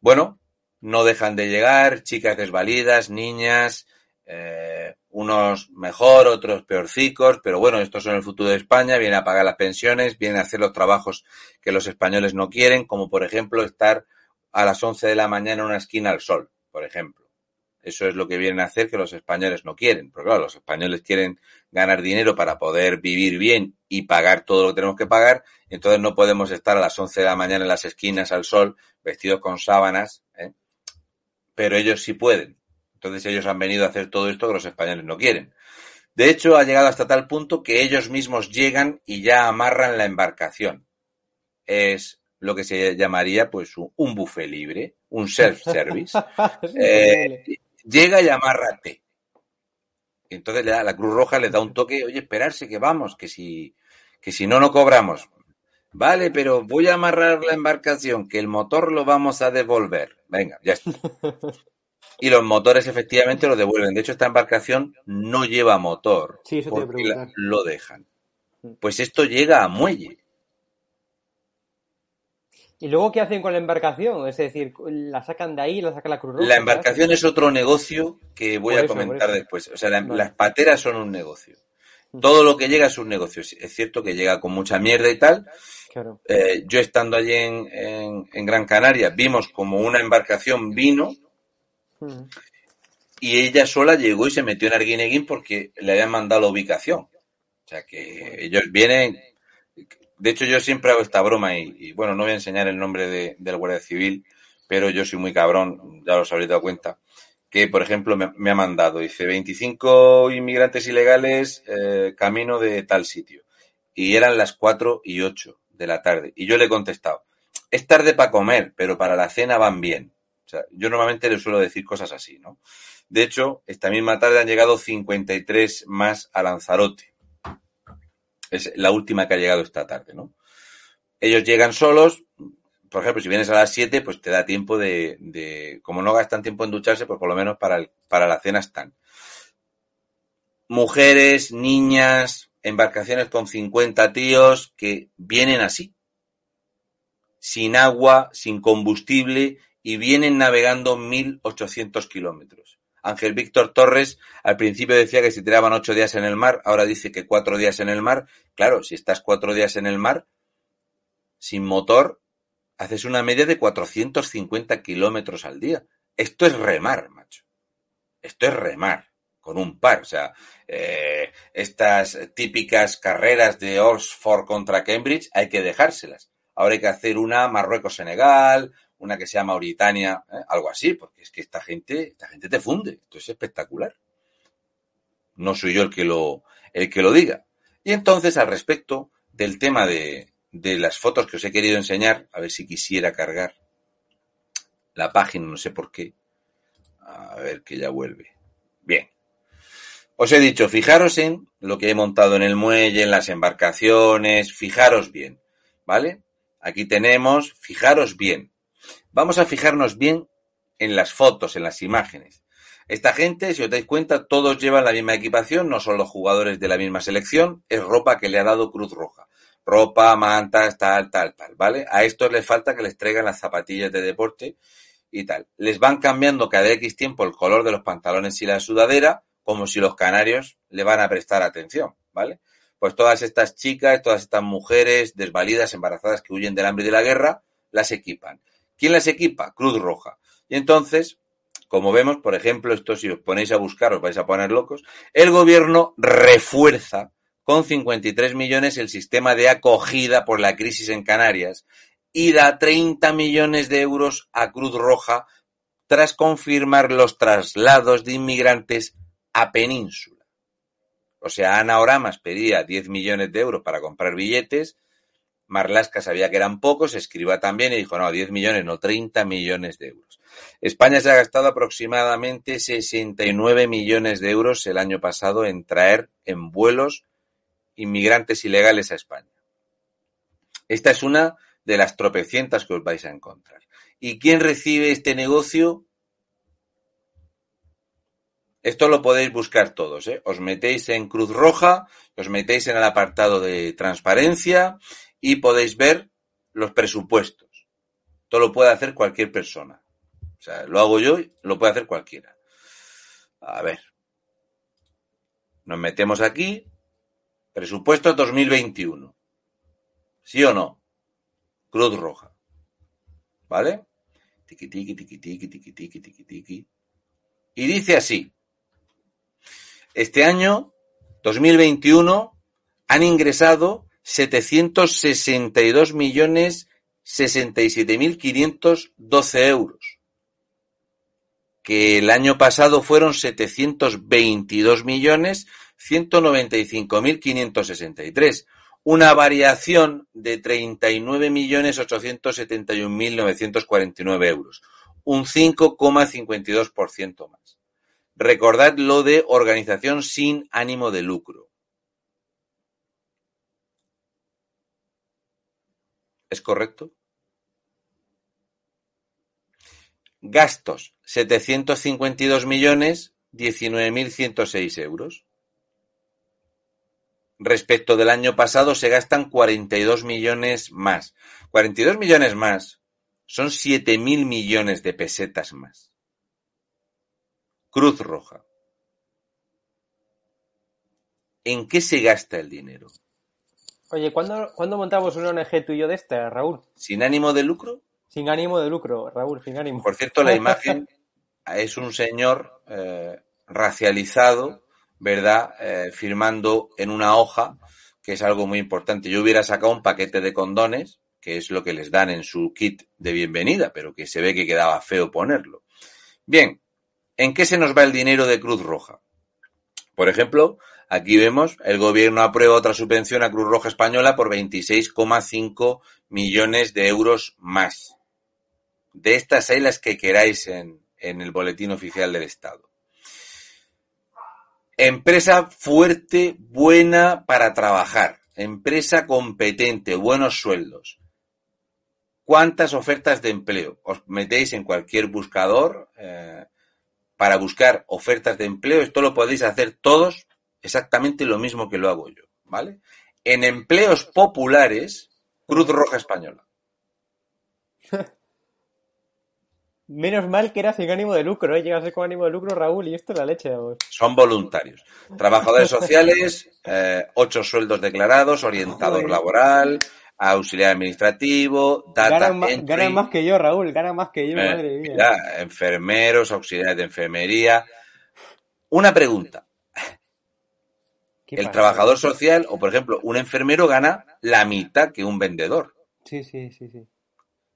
Bueno, no dejan de llegar, chicas desvalidas, niñas, eh, unos mejor, otros peorcicos, pero bueno, estos son el futuro de España, vienen a pagar las pensiones, vienen a hacer los trabajos que los españoles no quieren, como por ejemplo estar a las 11 de la mañana en una esquina al sol, por ejemplo. Eso es lo que vienen a hacer que los españoles no quieren. Porque claro, los españoles quieren ganar dinero para poder vivir bien y pagar todo lo que tenemos que pagar. Entonces no podemos estar a las 11 de la mañana en las esquinas al sol, vestidos con sábanas. ¿eh? Pero ellos sí pueden. Entonces ellos han venido a hacer todo esto que los españoles no quieren. De hecho, ha llegado hasta tal punto que ellos mismos llegan y ya amarran la embarcación. Es lo que se llamaría pues un buffet libre, un self-service. eh, llega y amárrate. Entonces le da, la Cruz Roja le da un toque, oye, esperarse que vamos, que si, que si no, no cobramos. Vale, pero voy a amarrar la embarcación, que el motor lo vamos a devolver. Venga, ya está. Y los motores efectivamente lo devuelven. De hecho, esta embarcación no lleva motor. Sí, eso porque te la, lo dejan. Pues esto llega a muelle. ¿Y luego qué hacen con la embarcación? Es decir, ¿la sacan de ahí, la saca la Cruz Roja? La embarcación es otro negocio que voy a comentar después. O sea, la, vale. las pateras son un negocio. Todo lo que llega es un negocio. Es cierto que llega con mucha mierda y tal. Claro. Eh, yo estando allí en, en, en, Gran Canaria, vimos como una embarcación vino y ella sola llegó y se metió en Arguineguín porque le habían mandado la ubicación. O sea que ellos vienen, de hecho, yo siempre hago esta broma y, bueno, no voy a enseñar el nombre de, del Guardia Civil, pero yo soy muy cabrón, ya os habréis dado cuenta, que por ejemplo me, me ha mandado, dice 25 inmigrantes ilegales eh, camino de tal sitio. Y eran las 4 y 8 de la tarde. Y yo le he contestado, es tarde para comer, pero para la cena van bien. O sea, yo normalmente le suelo decir cosas así, ¿no? De hecho, esta misma tarde han llegado 53 más a Lanzarote. Es la última que ha llegado esta tarde, ¿no? Ellos llegan solos, por ejemplo, si vienes a las 7, pues te da tiempo de, de, como no gastan tiempo en ducharse, pues por lo menos para, el, para la cena están. Mujeres, niñas, embarcaciones con 50 tíos que vienen así, sin agua, sin combustible y vienen navegando 1.800 kilómetros. Ángel Víctor Torres al principio decía que se tiraban ocho días en el mar, ahora dice que cuatro días en el mar. Claro, si estás cuatro días en el mar, sin motor, haces una media de 450 kilómetros al día. Esto es remar, macho. Esto es remar con un par. O sea, eh, estas típicas carreras de Oxford contra Cambridge hay que dejárselas. Ahora hay que hacer una Marruecos-Senegal, una que sea Mauritania, ¿eh? algo así, porque es que esta gente, esta gente te funde. Esto es espectacular. No soy yo el que lo, el que lo diga. Y entonces, al respecto del tema de, de las fotos que os he querido enseñar, a ver si quisiera cargar la página, no sé por qué. A ver que ya vuelve. Bien. Os he dicho, fijaros en lo que he montado en el muelle, en las embarcaciones, fijaros bien, ¿vale? Aquí tenemos, fijaros bien. Vamos a fijarnos bien en las fotos, en las imágenes. Esta gente, si os dais cuenta, todos llevan la misma equipación, no son los jugadores de la misma selección, es ropa que le ha dado Cruz Roja. Ropa, mantas, tal, tal, tal, ¿vale? A estos les falta que les traigan las zapatillas de deporte y tal. Les van cambiando cada X tiempo el color de los pantalones y la sudadera, como si los canarios le van a prestar atención, ¿vale? Pues todas estas chicas, todas estas mujeres desvalidas, embarazadas que huyen del hambre y de la guerra, las equipan. ¿Quién las equipa? Cruz Roja. Y entonces, como vemos, por ejemplo, esto si os ponéis a buscar os vais a poner locos, el gobierno refuerza con 53 millones el sistema de acogida por la crisis en Canarias y da 30 millones de euros a Cruz Roja tras confirmar los traslados de inmigrantes a Península. O sea, Ana Oramas pedía 10 millones de euros para comprar billetes, Marlasca sabía que eran pocos, escriba también y dijo, no, 10 millones, no, 30 millones de euros. España se ha gastado aproximadamente 69 millones de euros el año pasado en traer en vuelos inmigrantes ilegales a España. Esta es una de las tropecientas que os vais a encontrar. ¿Y quién recibe este negocio? Esto lo podéis buscar todos. ¿eh? Os metéis en Cruz Roja, os metéis en el apartado de transparencia y podéis ver los presupuestos. Esto lo puede hacer cualquier persona. O sea, lo hago yo, lo puede hacer cualquiera. A ver. Nos metemos aquí. Presupuesto 2021. ¿Sí o no? Cruz Roja. ¿Vale? Tiki tiki tiki tiki tiki tiki tiki tiki. Y dice así. Este año, 2021, han ingresado 762 millones 67.512 euros. Que el año pasado fueron 722 millones 195.563 una variación de 39.871.949 euros, un 5,52% más. Recordad lo de organización sin ánimo de lucro. ¿Es correcto? Gastos, 752 millones, 19.106 euros. Respecto del año pasado se gastan 42 millones más. 42 millones más son 7.000 millones de pesetas más. Cruz Roja. ¿En qué se gasta el dinero? Oye, ¿cuándo, ¿cuándo montamos una ONG tú y yo de esta, Raúl? ¿Sin ánimo de lucro? Sin ánimo de lucro, Raúl, sin ánimo. Por cierto, la imagen es un señor eh, racializado ¿verdad? Eh, firmando en una hoja, que es algo muy importante. Yo hubiera sacado un paquete de condones, que es lo que les dan en su kit de bienvenida, pero que se ve que quedaba feo ponerlo. Bien, ¿en qué se nos va el dinero de Cruz Roja? Por ejemplo, aquí vemos, el gobierno aprueba otra subvención a Cruz Roja Española por 26,5 millones de euros más. De estas hay las que queráis en, el boletín oficial del Estado. Empresa fuerte, buena para trabajar. Empresa competente, buenos sueldos. ¿Cuántas ofertas de empleo? Os metéis en cualquier buscador eh, para buscar ofertas de empleo. Esto lo podéis hacer todos exactamente lo mismo que lo hago yo, ¿vale? En empleos populares, Cruz Roja Española. Menos mal que era sin ánimo de lucro, ¿eh? Llega a ser con ánimo de lucro, Raúl, y esto es la leche, vamos. Son voluntarios. Trabajadores sociales, eh, ocho sueldos declarados, orientador laboral, auxiliar administrativo, data Ganan, entry, ganan más que yo, Raúl, ganan más que yo, eh, madre mía. mira, enfermeros, auxiliares de enfermería. Una pregunta. ¿Qué El pasa? trabajador social, o por ejemplo, un enfermero gana la mitad que un vendedor. Sí, sí, sí, sí.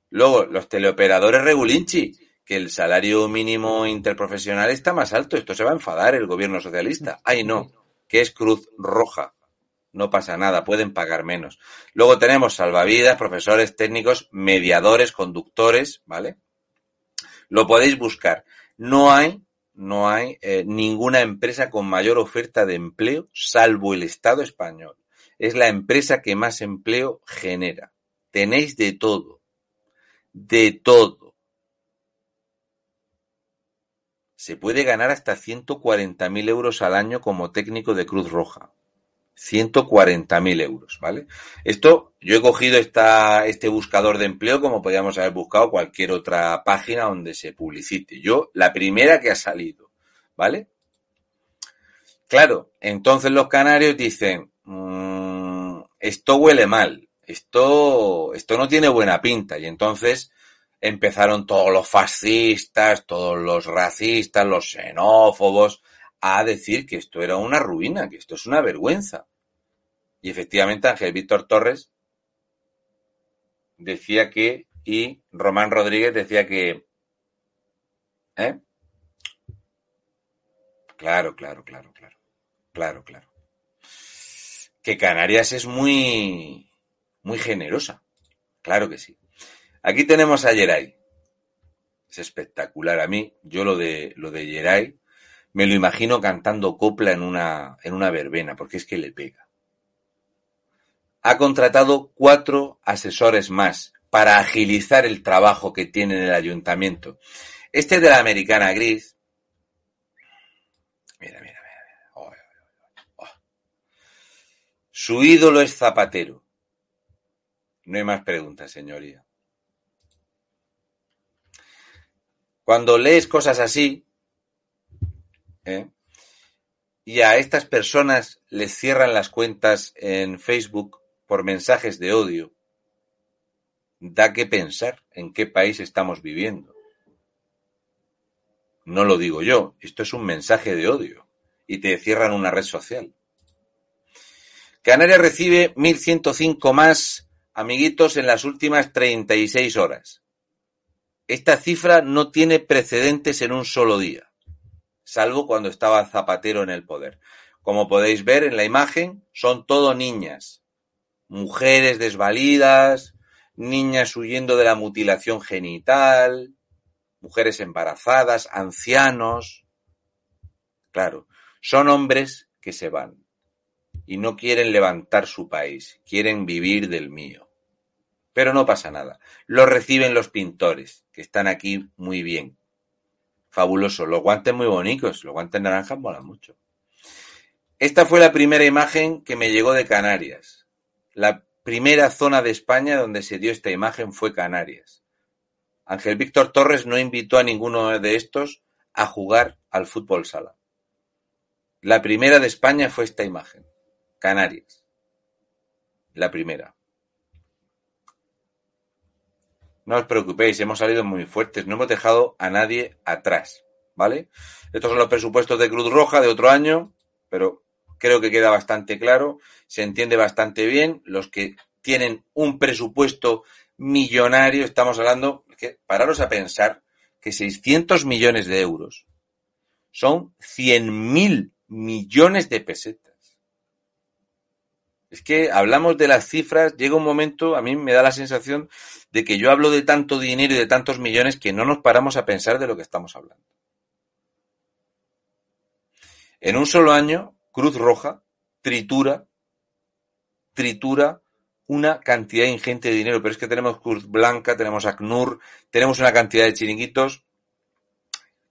Luego, los teleoperadores regulinchi, que el salario mínimo interprofesional está más alto. Esto se va a enfadar el gobierno socialista. Ay, no, que es Cruz Roja. No pasa nada, pueden pagar menos. Luego tenemos salvavidas, profesores, técnicos, mediadores, conductores, ¿vale? Lo podéis buscar. No hay, no hay eh, ninguna empresa con mayor oferta de empleo, salvo el Estado español. Es la empresa que más empleo genera. Tenéis de todo de todo. Se puede ganar hasta 140.000 euros al año como técnico de Cruz Roja. 140.000 euros, ¿vale? Esto, yo he cogido esta, este buscador de empleo como podríamos haber buscado cualquier otra página donde se publicite. Yo, la primera que ha salido, ¿vale? Claro, entonces los canarios dicen, "Mm, esto huele mal, esto, esto no tiene buena pinta. Y entonces empezaron todos los fascistas, todos los racistas, los xenófobos, a decir que esto era una ruina, que esto es una vergüenza. Y efectivamente Ángel Víctor Torres decía que, y Román Rodríguez decía que, ¿eh? Claro, claro, claro, claro, claro, claro. Que Canarias es muy, muy generosa. Claro que sí. Aquí tenemos a Geray. Es espectacular. A mí, yo lo de, lo de Geray, me lo imagino cantando copla en una, en una verbena, porque es que le pega. Ha contratado cuatro asesores más para agilizar el trabajo que tiene en el ayuntamiento. Este de la americana gris. Mira, mira, mira. Oh, oh, oh. Su ídolo es Zapatero. No hay más preguntas, señoría. Cuando lees cosas así, ¿eh? y a estas personas les cierran las cuentas en Facebook por mensajes de odio, da que pensar en qué país estamos viviendo. No lo digo yo, esto es un mensaje de odio y te cierran una red social. Canarias recibe 1.105 más amiguitos en las últimas 36 horas. Esta cifra no tiene precedentes en un solo día, salvo cuando estaba Zapatero en el poder. Como podéis ver en la imagen, son todo niñas, mujeres desvalidas, niñas huyendo de la mutilación genital, mujeres embarazadas, ancianos. Claro, son hombres que se van y no quieren levantar su país, quieren vivir del mío. Pero no pasa nada. Lo reciben los pintores, que están aquí muy bien. Fabuloso. Los guantes muy bonitos, los guantes naranjas molan mucho. Esta fue la primera imagen que me llegó de Canarias. La primera zona de España donde se dio esta imagen fue Canarias. Ángel Víctor Torres no invitó a ninguno de estos a jugar al fútbol sala. La primera de España fue esta imagen. Canarias. La primera. No os preocupéis, hemos salido muy fuertes, no hemos dejado a nadie atrás, ¿vale? Estos son los presupuestos de Cruz Roja de otro año, pero creo que queda bastante claro, se entiende bastante bien. Los que tienen un presupuesto millonario, estamos hablando, que pararos a pensar que 600 millones de euros son 100.000 millones de pesetas. Es que hablamos de las cifras, llega un momento, a mí me da la sensación de que yo hablo de tanto dinero y de tantos millones que no nos paramos a pensar de lo que estamos hablando. En un solo año, Cruz Roja tritura, tritura una cantidad ingente de dinero, pero es que tenemos Cruz Blanca, tenemos ACNUR, tenemos una cantidad de chiringuitos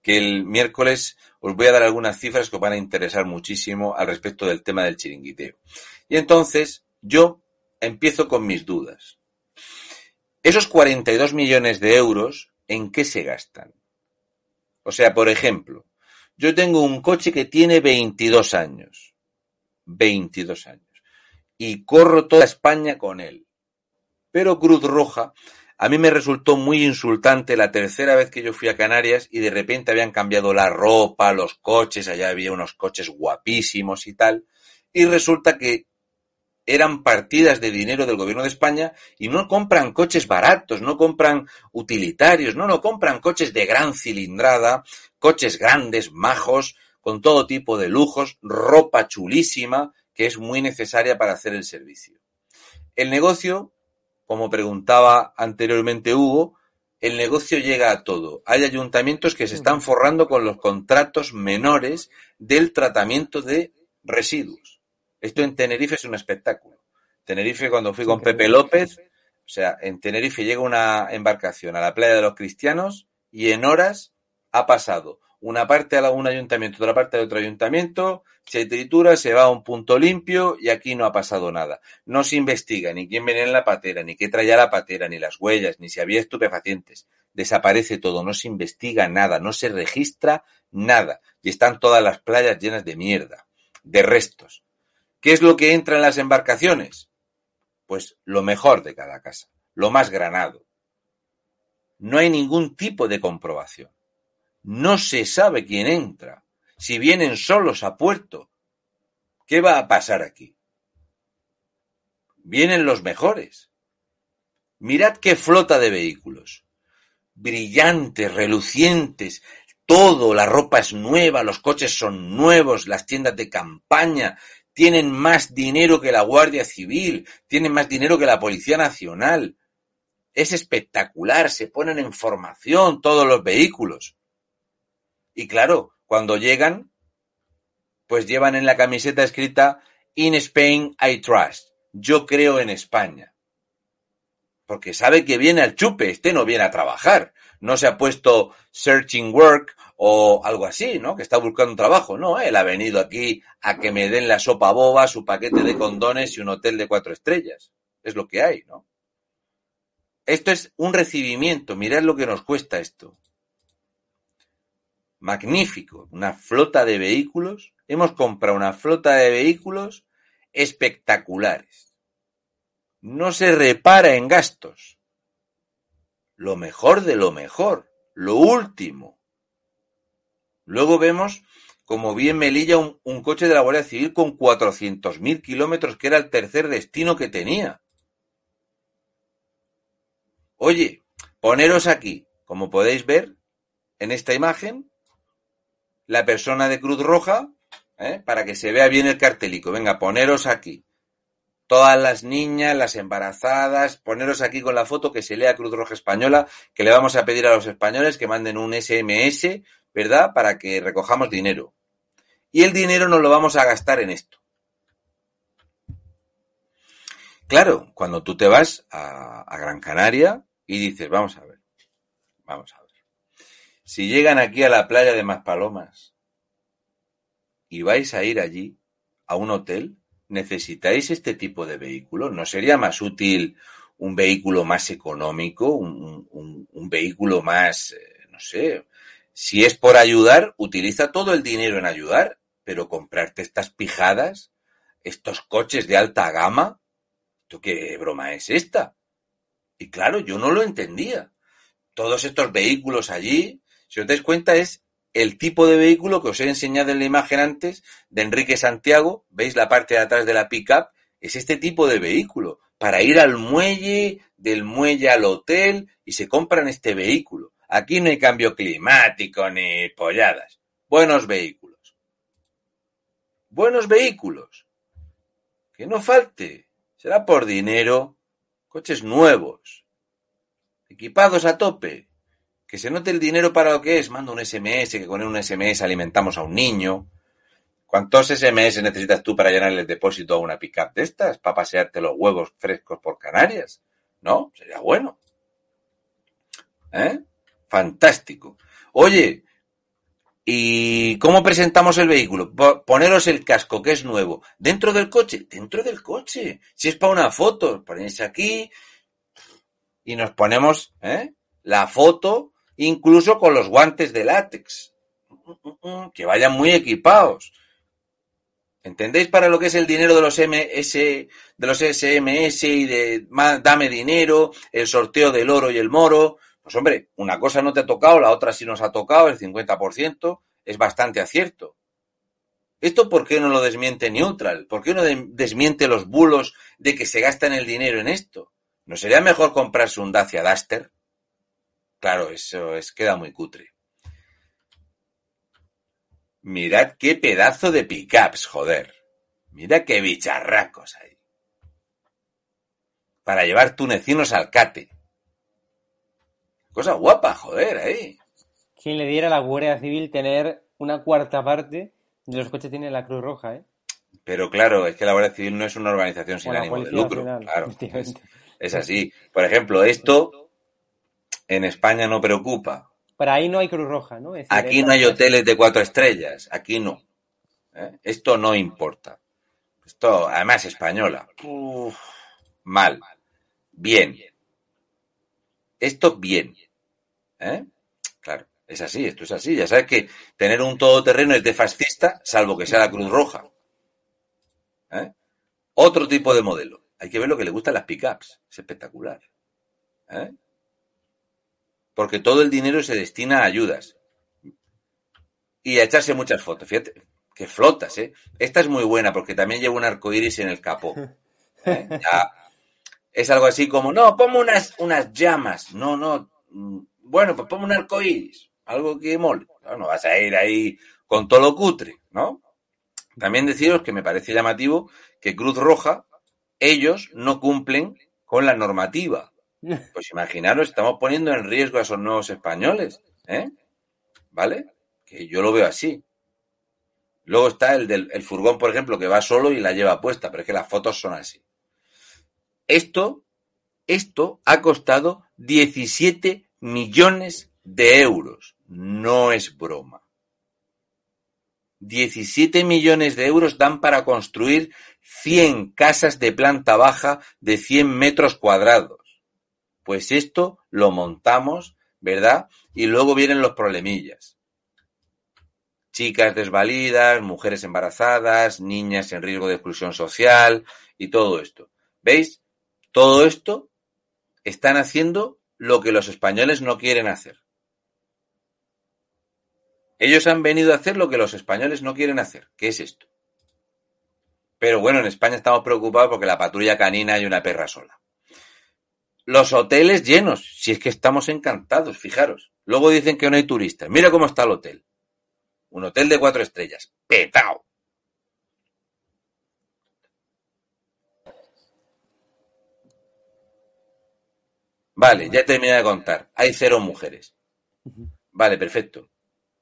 que el miércoles os voy a dar algunas cifras que os van a interesar muchísimo al respecto del tema del chiringuiteo. Y entonces yo empiezo con mis dudas. Esos 42 millones de euros, ¿en qué se gastan? O sea, por ejemplo, yo tengo un coche que tiene 22 años. 22 años. Y corro toda España con él. Pero Cruz Roja a mí me resultó muy insultante la tercera vez que yo fui a Canarias y de repente habían cambiado la ropa, los coches, allá había unos coches guapísimos y tal, y resulta que eran partidas de dinero del gobierno de España y no compran coches baratos, no compran utilitarios, no, no compran coches de gran cilindrada, coches grandes, majos, con todo tipo de lujos, ropa chulísima, que es muy necesaria para hacer el servicio. El negocio como preguntaba anteriormente Hugo, el negocio llega a todo. Hay ayuntamientos que se están forrando con los contratos menores del tratamiento de residuos. Esto en Tenerife es un espectáculo. Tenerife, cuando fui con Pepe López, o sea, en Tenerife llega una embarcación a la playa de los cristianos y en horas ha pasado una parte a un ayuntamiento, otra parte a otro ayuntamiento, se tritura, se va a un punto limpio y aquí no ha pasado nada. No se investiga ni quién venía en la patera, ni qué traía la patera, ni las huellas, ni si había estupefacientes. Desaparece todo, no se investiga nada, no se registra nada. Y están todas las playas llenas de mierda, de restos. ¿Qué es lo que entra en las embarcaciones? Pues lo mejor de cada casa, lo más granado. No hay ningún tipo de comprobación. No se sabe quién entra. Si vienen solos a puerto, ¿qué va a pasar aquí? Vienen los mejores. Mirad qué flota de vehículos. Brillantes, relucientes, todo, la ropa es nueva, los coches son nuevos, las tiendas de campaña, tienen más dinero que la Guardia Civil, tienen más dinero que la Policía Nacional. Es espectacular, se ponen en formación todos los vehículos. Y claro, cuando llegan, pues llevan en la camiseta escrita In Spain I trust. Yo creo en España. Porque sabe que viene al chupe, este no viene a trabajar. No se ha puesto searching work o algo así, ¿no? Que está buscando un trabajo. No, él ha venido aquí a que me den la sopa boba, su paquete de condones y un hotel de cuatro estrellas. Es lo que hay, ¿no? Esto es un recibimiento. Mirad lo que nos cuesta esto. Magnífico, una flota de vehículos. Hemos comprado una flota de vehículos espectaculares. No se repara en gastos. Lo mejor de lo mejor, lo último. Luego vemos como bien Melilla un, un coche de la Guardia Civil con 400.000 kilómetros, que era el tercer destino que tenía. Oye, poneros aquí, como podéis ver en esta imagen, la persona de Cruz Roja, ¿eh? para que se vea bien el cartelico. Venga, poneros aquí. Todas las niñas, las embarazadas, poneros aquí con la foto que se lea Cruz Roja Española, que le vamos a pedir a los españoles que manden un SMS, ¿verdad? Para que recojamos dinero y el dinero nos lo vamos a gastar en esto. Claro, cuando tú te vas a, a, Gran Canaria y dices, vamos a ver, vamos a ver, si llegan aquí a la playa de Maspalomas y vais a ir allí a un hotel, necesitáis este tipo de vehículo. ¿No sería más útil un vehículo más económico, un, un, vehículo más, eh, no sé, si es por ayudar, utiliza todo el dinero en ayudar, pero comprarte estas pijadas, estos coches de alta gama, ¿tú qué broma es esta? Y claro, yo no lo entendía. Todos estos vehículos allí, si os dais cuenta, es el tipo de vehículo que os he enseñado en la imagen antes de Enrique Santiago, veis la parte de atrás de la pickup, es este tipo de vehículo, para ir al muelle, del muelle al hotel, y se compran este vehículo. Aquí no hay cambio climático ni polladas. Buenos vehículos. Buenos vehículos. Que no falte. Será por dinero. Coches nuevos. Equipados a tope. Que se note el dinero para lo que es. Manda un SMS, que con un SMS alimentamos a un niño. ¿Cuántos SMS necesitas tú para llenar el depósito a una pickup de estas? Para pasearte los huevos frescos por Canarias. ¿No? Sería bueno. ¿Eh? Fantástico. Oye, ¿y cómo presentamos el vehículo? Poneros el casco, que es nuevo. ¿Dentro del coche? Dentro del coche. Si es para una foto, ponéis aquí y nos ponemos ¿eh? la foto, incluso con los guantes de látex. Que vayan muy equipados. ¿Entendéis para lo que es el dinero de los MS, de los SMS y de dame dinero, el sorteo del oro y el moro? Pues hombre, una cosa no te ha tocado, la otra sí nos ha tocado, el 50%, es bastante acierto. ¿Esto por qué no lo desmiente Neutral? ¿Por qué no desmiente los bulos de que se gastan el dinero en esto? ¿No sería mejor comprarse un Dacia Duster? Claro, eso es, queda muy cutre. Mirad qué pedazo de pickups, joder. Mira qué bicharracos hay. Para llevar tunecinos al cate. Cosa guapa, joder, ahí. ¿Quién le diera a la Guardia Civil tener una cuarta parte de los coches tiene la Cruz Roja, eh? Pero claro, es que la Guardia Civil no es una organización sin ánimo de lucro. Nacional, claro, es, es, así. Por ejemplo, esto en España no preocupa. Pero ahí no hay Cruz Roja, ¿no? Decir, aquí no hay hoteles de cuatro estrellas, aquí no. ¿eh? Esto no importa. Esto, además, española. Uf, mal. Bien. Esto bien. ¿Eh? Claro, es así, esto es así. Ya sabes que tener un todoterreno es de fascista, salvo que sea la Cruz Roja. ¿Eh? Otro tipo de modelo. Hay que ver lo que le gustan las pickups. Es espectacular. ¿Eh? Porque todo el dinero se destina a ayudas. Y a echarse muchas fotos. Fíjate, que flotas, ¿eh? Esta es muy buena porque también lleva un arco iris en el capó. ¿Eh? Es algo así como, no, ponme unas, unas llamas. No, no, bueno, pues ponme un arco iris, algo que mole. No, no vas a ir ahí con todo lo cutre, ¿no? También deciros que me parece llamativo que Cruz Roja, ellos no cumplen con la normativa. Pues imaginaros, estamos poniendo en riesgo a esos nuevos españoles, ¿eh? ¿Vale? Que yo lo veo así. Luego está el del el furgón, por ejemplo, que va solo y la lleva puesta, pero es que las fotos son así. Esto, esto ha costado 17 millones de euros. No es broma. 17 millones de euros dan para construir 100 casas de planta baja de 100 metros cuadrados. Pues esto lo montamos, ¿verdad? Y luego vienen los problemillas. chicas desvalidas, mujeres embarazadas, niñas en riesgo de exclusión social y todo esto. ¿Veis? Todo esto están haciendo lo que los españoles no quieren hacer. Ellos han venido a hacer lo que los españoles no quieren hacer. ¿Qué es esto? Pero bueno, en España estamos preocupados porque la patrulla canina hay una perra sola. Los hoteles llenos, si es que estamos encantados, fijaros. Luego dicen que no hay turistas. Mira cómo está el hotel. Un hotel de cuatro estrellas. Petao. Vale, ya terminé de contar. Hay cero mujeres. Vale, perfecto.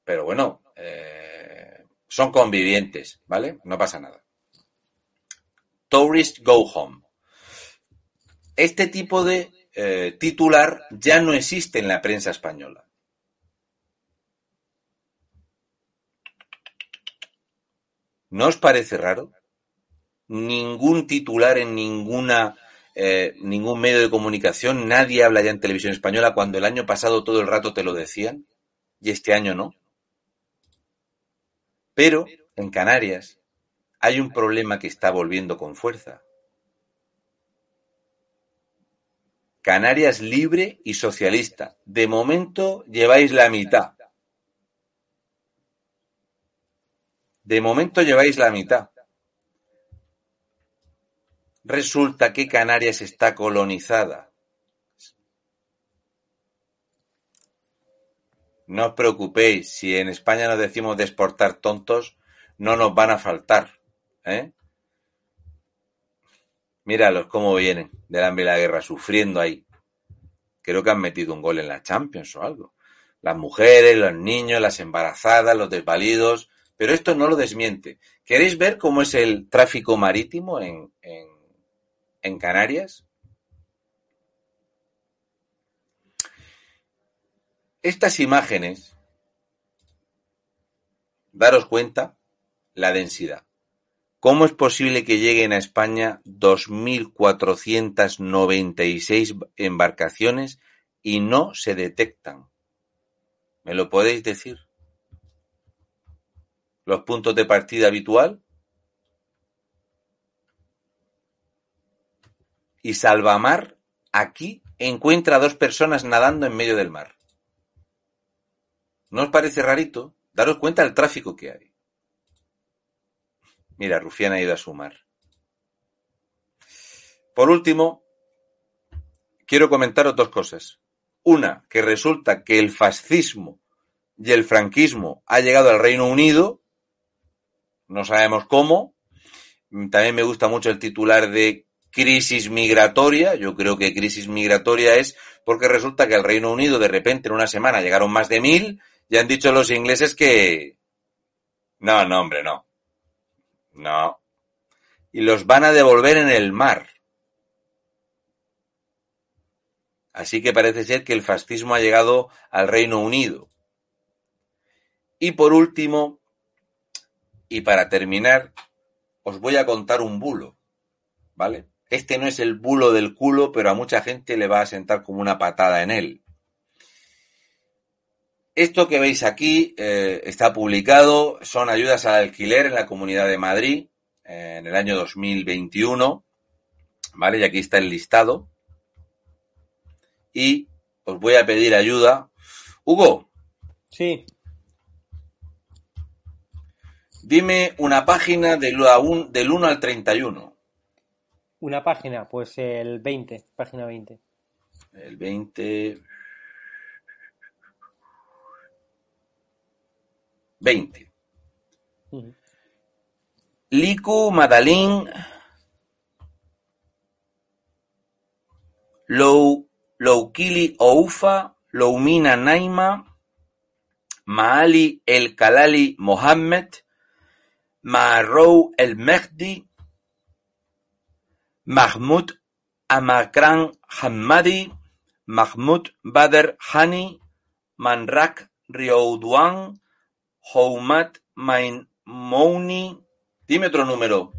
Pero bueno, eh, son convivientes, ¿vale? No pasa nada. Tourist Go Home. Este tipo de eh, titular ya no existe en la prensa española. ¿No os parece raro? Ningún titular en ninguna eh, ningún medio de comunicación, nadie habla ya en televisión española cuando el año pasado todo el rato te lo decían y este año no. Pero en Canarias hay un problema que está volviendo con fuerza. Canarias libre y socialista. De momento lleváis la mitad. De momento lleváis la mitad. Resulta que Canarias está colonizada. No os preocupéis, si en España nos decimos de exportar tontos, no nos van a faltar. ¿eh? Míralos cómo vienen del hambre y la guerra, sufriendo ahí. Creo que han metido un gol en la Champions o algo. Las mujeres, los niños, las embarazadas, los desvalidos. Pero esto no lo desmiente. ¿Queréis ver cómo es el tráfico marítimo en, en en Canarias? Estas imágenes, daros cuenta la densidad. ¿Cómo es posible que lleguen a España 2.496 embarcaciones y no se detectan? ¿Me lo podéis decir? ¿Los puntos de partida habitual? y Salvamar aquí encuentra a dos personas nadando en medio del mar. ¿No os parece rarito? Daros cuenta del tráfico que hay. Mira, Rufián ha ido a sumar. Por último, quiero comentaros dos cosas. Una, que resulta que el fascismo y el franquismo ha llegado al Reino Unido, no sabemos cómo. También me gusta mucho el titular de crisis migratoria. Yo creo que crisis migratoria es porque resulta que al Reino Unido de repente en una semana llegaron más de mil y han dicho los ingleses que... No, no, hombre, no. No. Y los van a devolver en el mar. Así que parece ser que el fascismo ha llegado al Reino Unido. Y por último, y para terminar, os voy a contar un bulo, ¿vale? Este no es el bulo del culo, pero a mucha gente le va a sentar como una patada en él. Esto que veis aquí eh, está publicado, son ayudas al alquiler en la Comunidad de Madrid eh, en el año 2021, ¿vale? Y aquí está el listado. Y os voy a pedir ayuda. Hugo. Sí. Dime una página del, del 1 al 31. Una página, pues el 20, página 20. El 20. 20. Liku, Madalín, Lou, Loukili Oufa, Loumina Naima, Maali El Kalali Mohammed, Marou El Mehdi, Mahmoud Amakran Hammadi, Mahmoud Badr Hani, Manrak Rioudouan, Houmat Maimouni. Dime otro número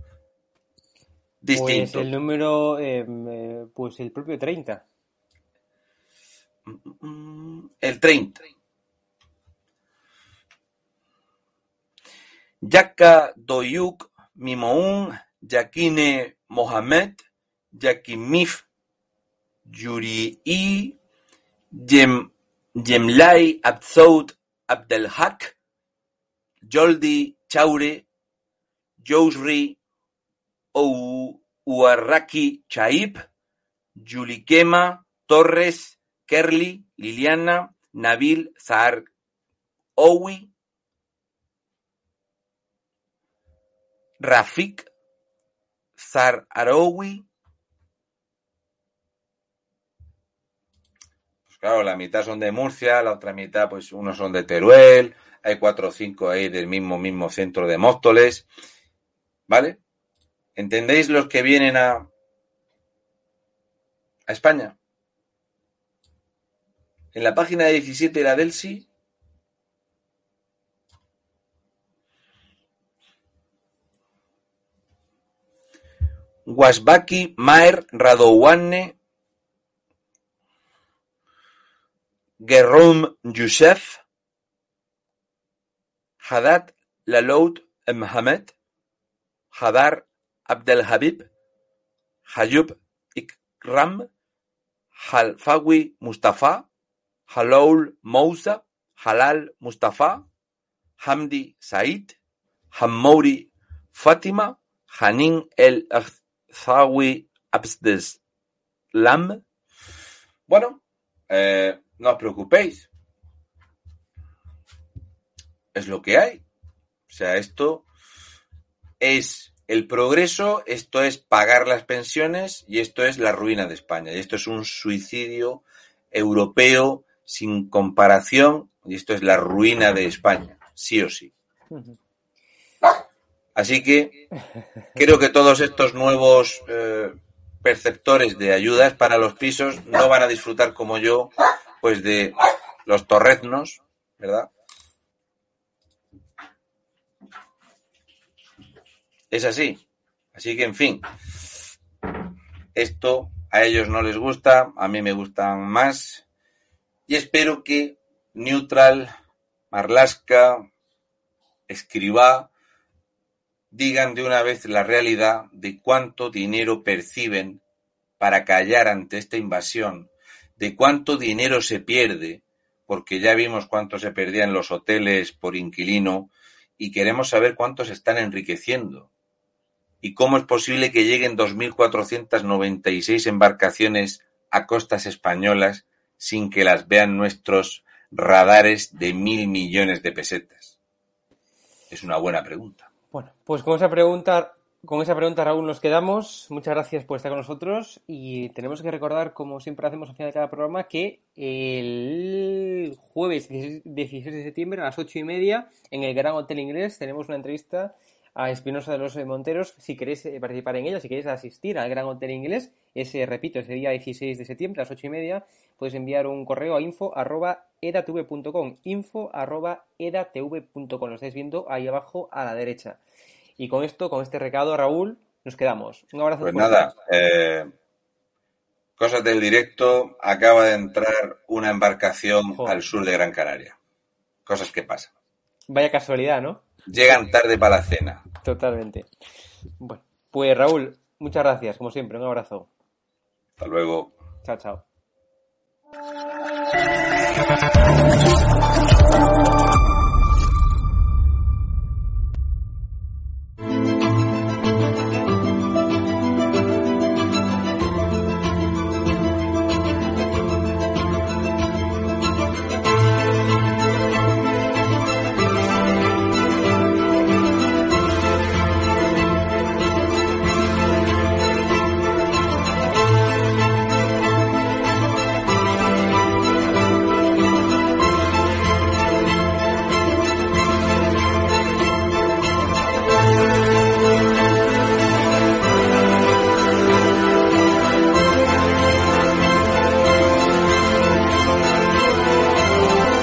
distinto. Pues el número, eh, pues el propio 30. El 30. Yaka Doyuk Mimoun, Yakine Mohamed, Yakimif Yuri'i, Yem, Yemlai Absoud Abdelhak, Joldi Chaure, Jousri Ouarraki Chaib, Yulikema Torres, Kerly, Liliana, Nabil Zahar Owi, Rafik Zaharaoui. Pues claro, la mitad son de Murcia, la otra mitad, pues unos son de Teruel, hay cuatro o cinco ahí del mismo, mismo centro de Móstoles. ¿Vale? ¿Entendéis los que vienen a, a España? En la página 17 de la Delsi Wasbaki Maer Radowanne Gerom Youssef Haddad Laloud Mohamed Hadar Abdelhabib Hayub Ikram Halfawi Mustafa Haloul Moussa Halal Mustafa Hamdi Said Hammouri Fatima Hanin El Zawi Abdeslam. Bueno, eh, no os preocupéis. Es lo que hay. O sea, esto es el progreso, esto es pagar las pensiones y esto es la ruina de España. Y esto es un suicidio europeo sin comparación y esto es la ruina de España, sí o sí. Así que creo que todos estos nuevos eh, perceptores de ayudas para los pisos no van a disfrutar como yo, pues de los torreznos, ¿verdad? Es así. Así que, en fin, esto a ellos no les gusta, a mí me gustan más. Y espero que Neutral, Marlaska, Escribá, digan de una vez la realidad de cuánto dinero perciben para callar ante esta invasión, de cuánto dinero se pierde, porque ya vimos cuánto se perdía en los hoteles por inquilino y queremos saber cuántos están enriqueciendo. ¿Y cómo es posible que lleguen 2.496 embarcaciones a costas españolas sin que las vean nuestros radares de mil millones de pesetas? Es una buena pregunta. Bueno, pues con esa pregunta, con esa pregunta, Raúl, nos quedamos. Muchas gracias por estar con nosotros y tenemos que recordar, como siempre hacemos al final de cada programa, que el jueves 16 de septiembre a las ocho y media en el Gran Hotel Inglés tenemos una entrevista a Espinosa de los Monteros si queréis eh, participar en ella, si queréis asistir al Gran Hotel Inglés, ese, repito, ese día 16 de septiembre a las 8 y media, puedes enviar un correo a info arroba edatv.com, info arroba edatv.com, lo estáis viendo ahí abajo a la derecha. Y con esto, con este recado, Raúl, nos quedamos. Un abrazo. Pues nada, eh, cosas del directo, acaba de entrar una embarcación al sur de Gran Canaria. Cosas que pasan. Vaya casualidad, ¿no? Llegan tarde para la cena. Totalmente. Bueno, pues Raúl, muchas gracias, como siempre. Un abrazo. Hasta luego. Chao, chao.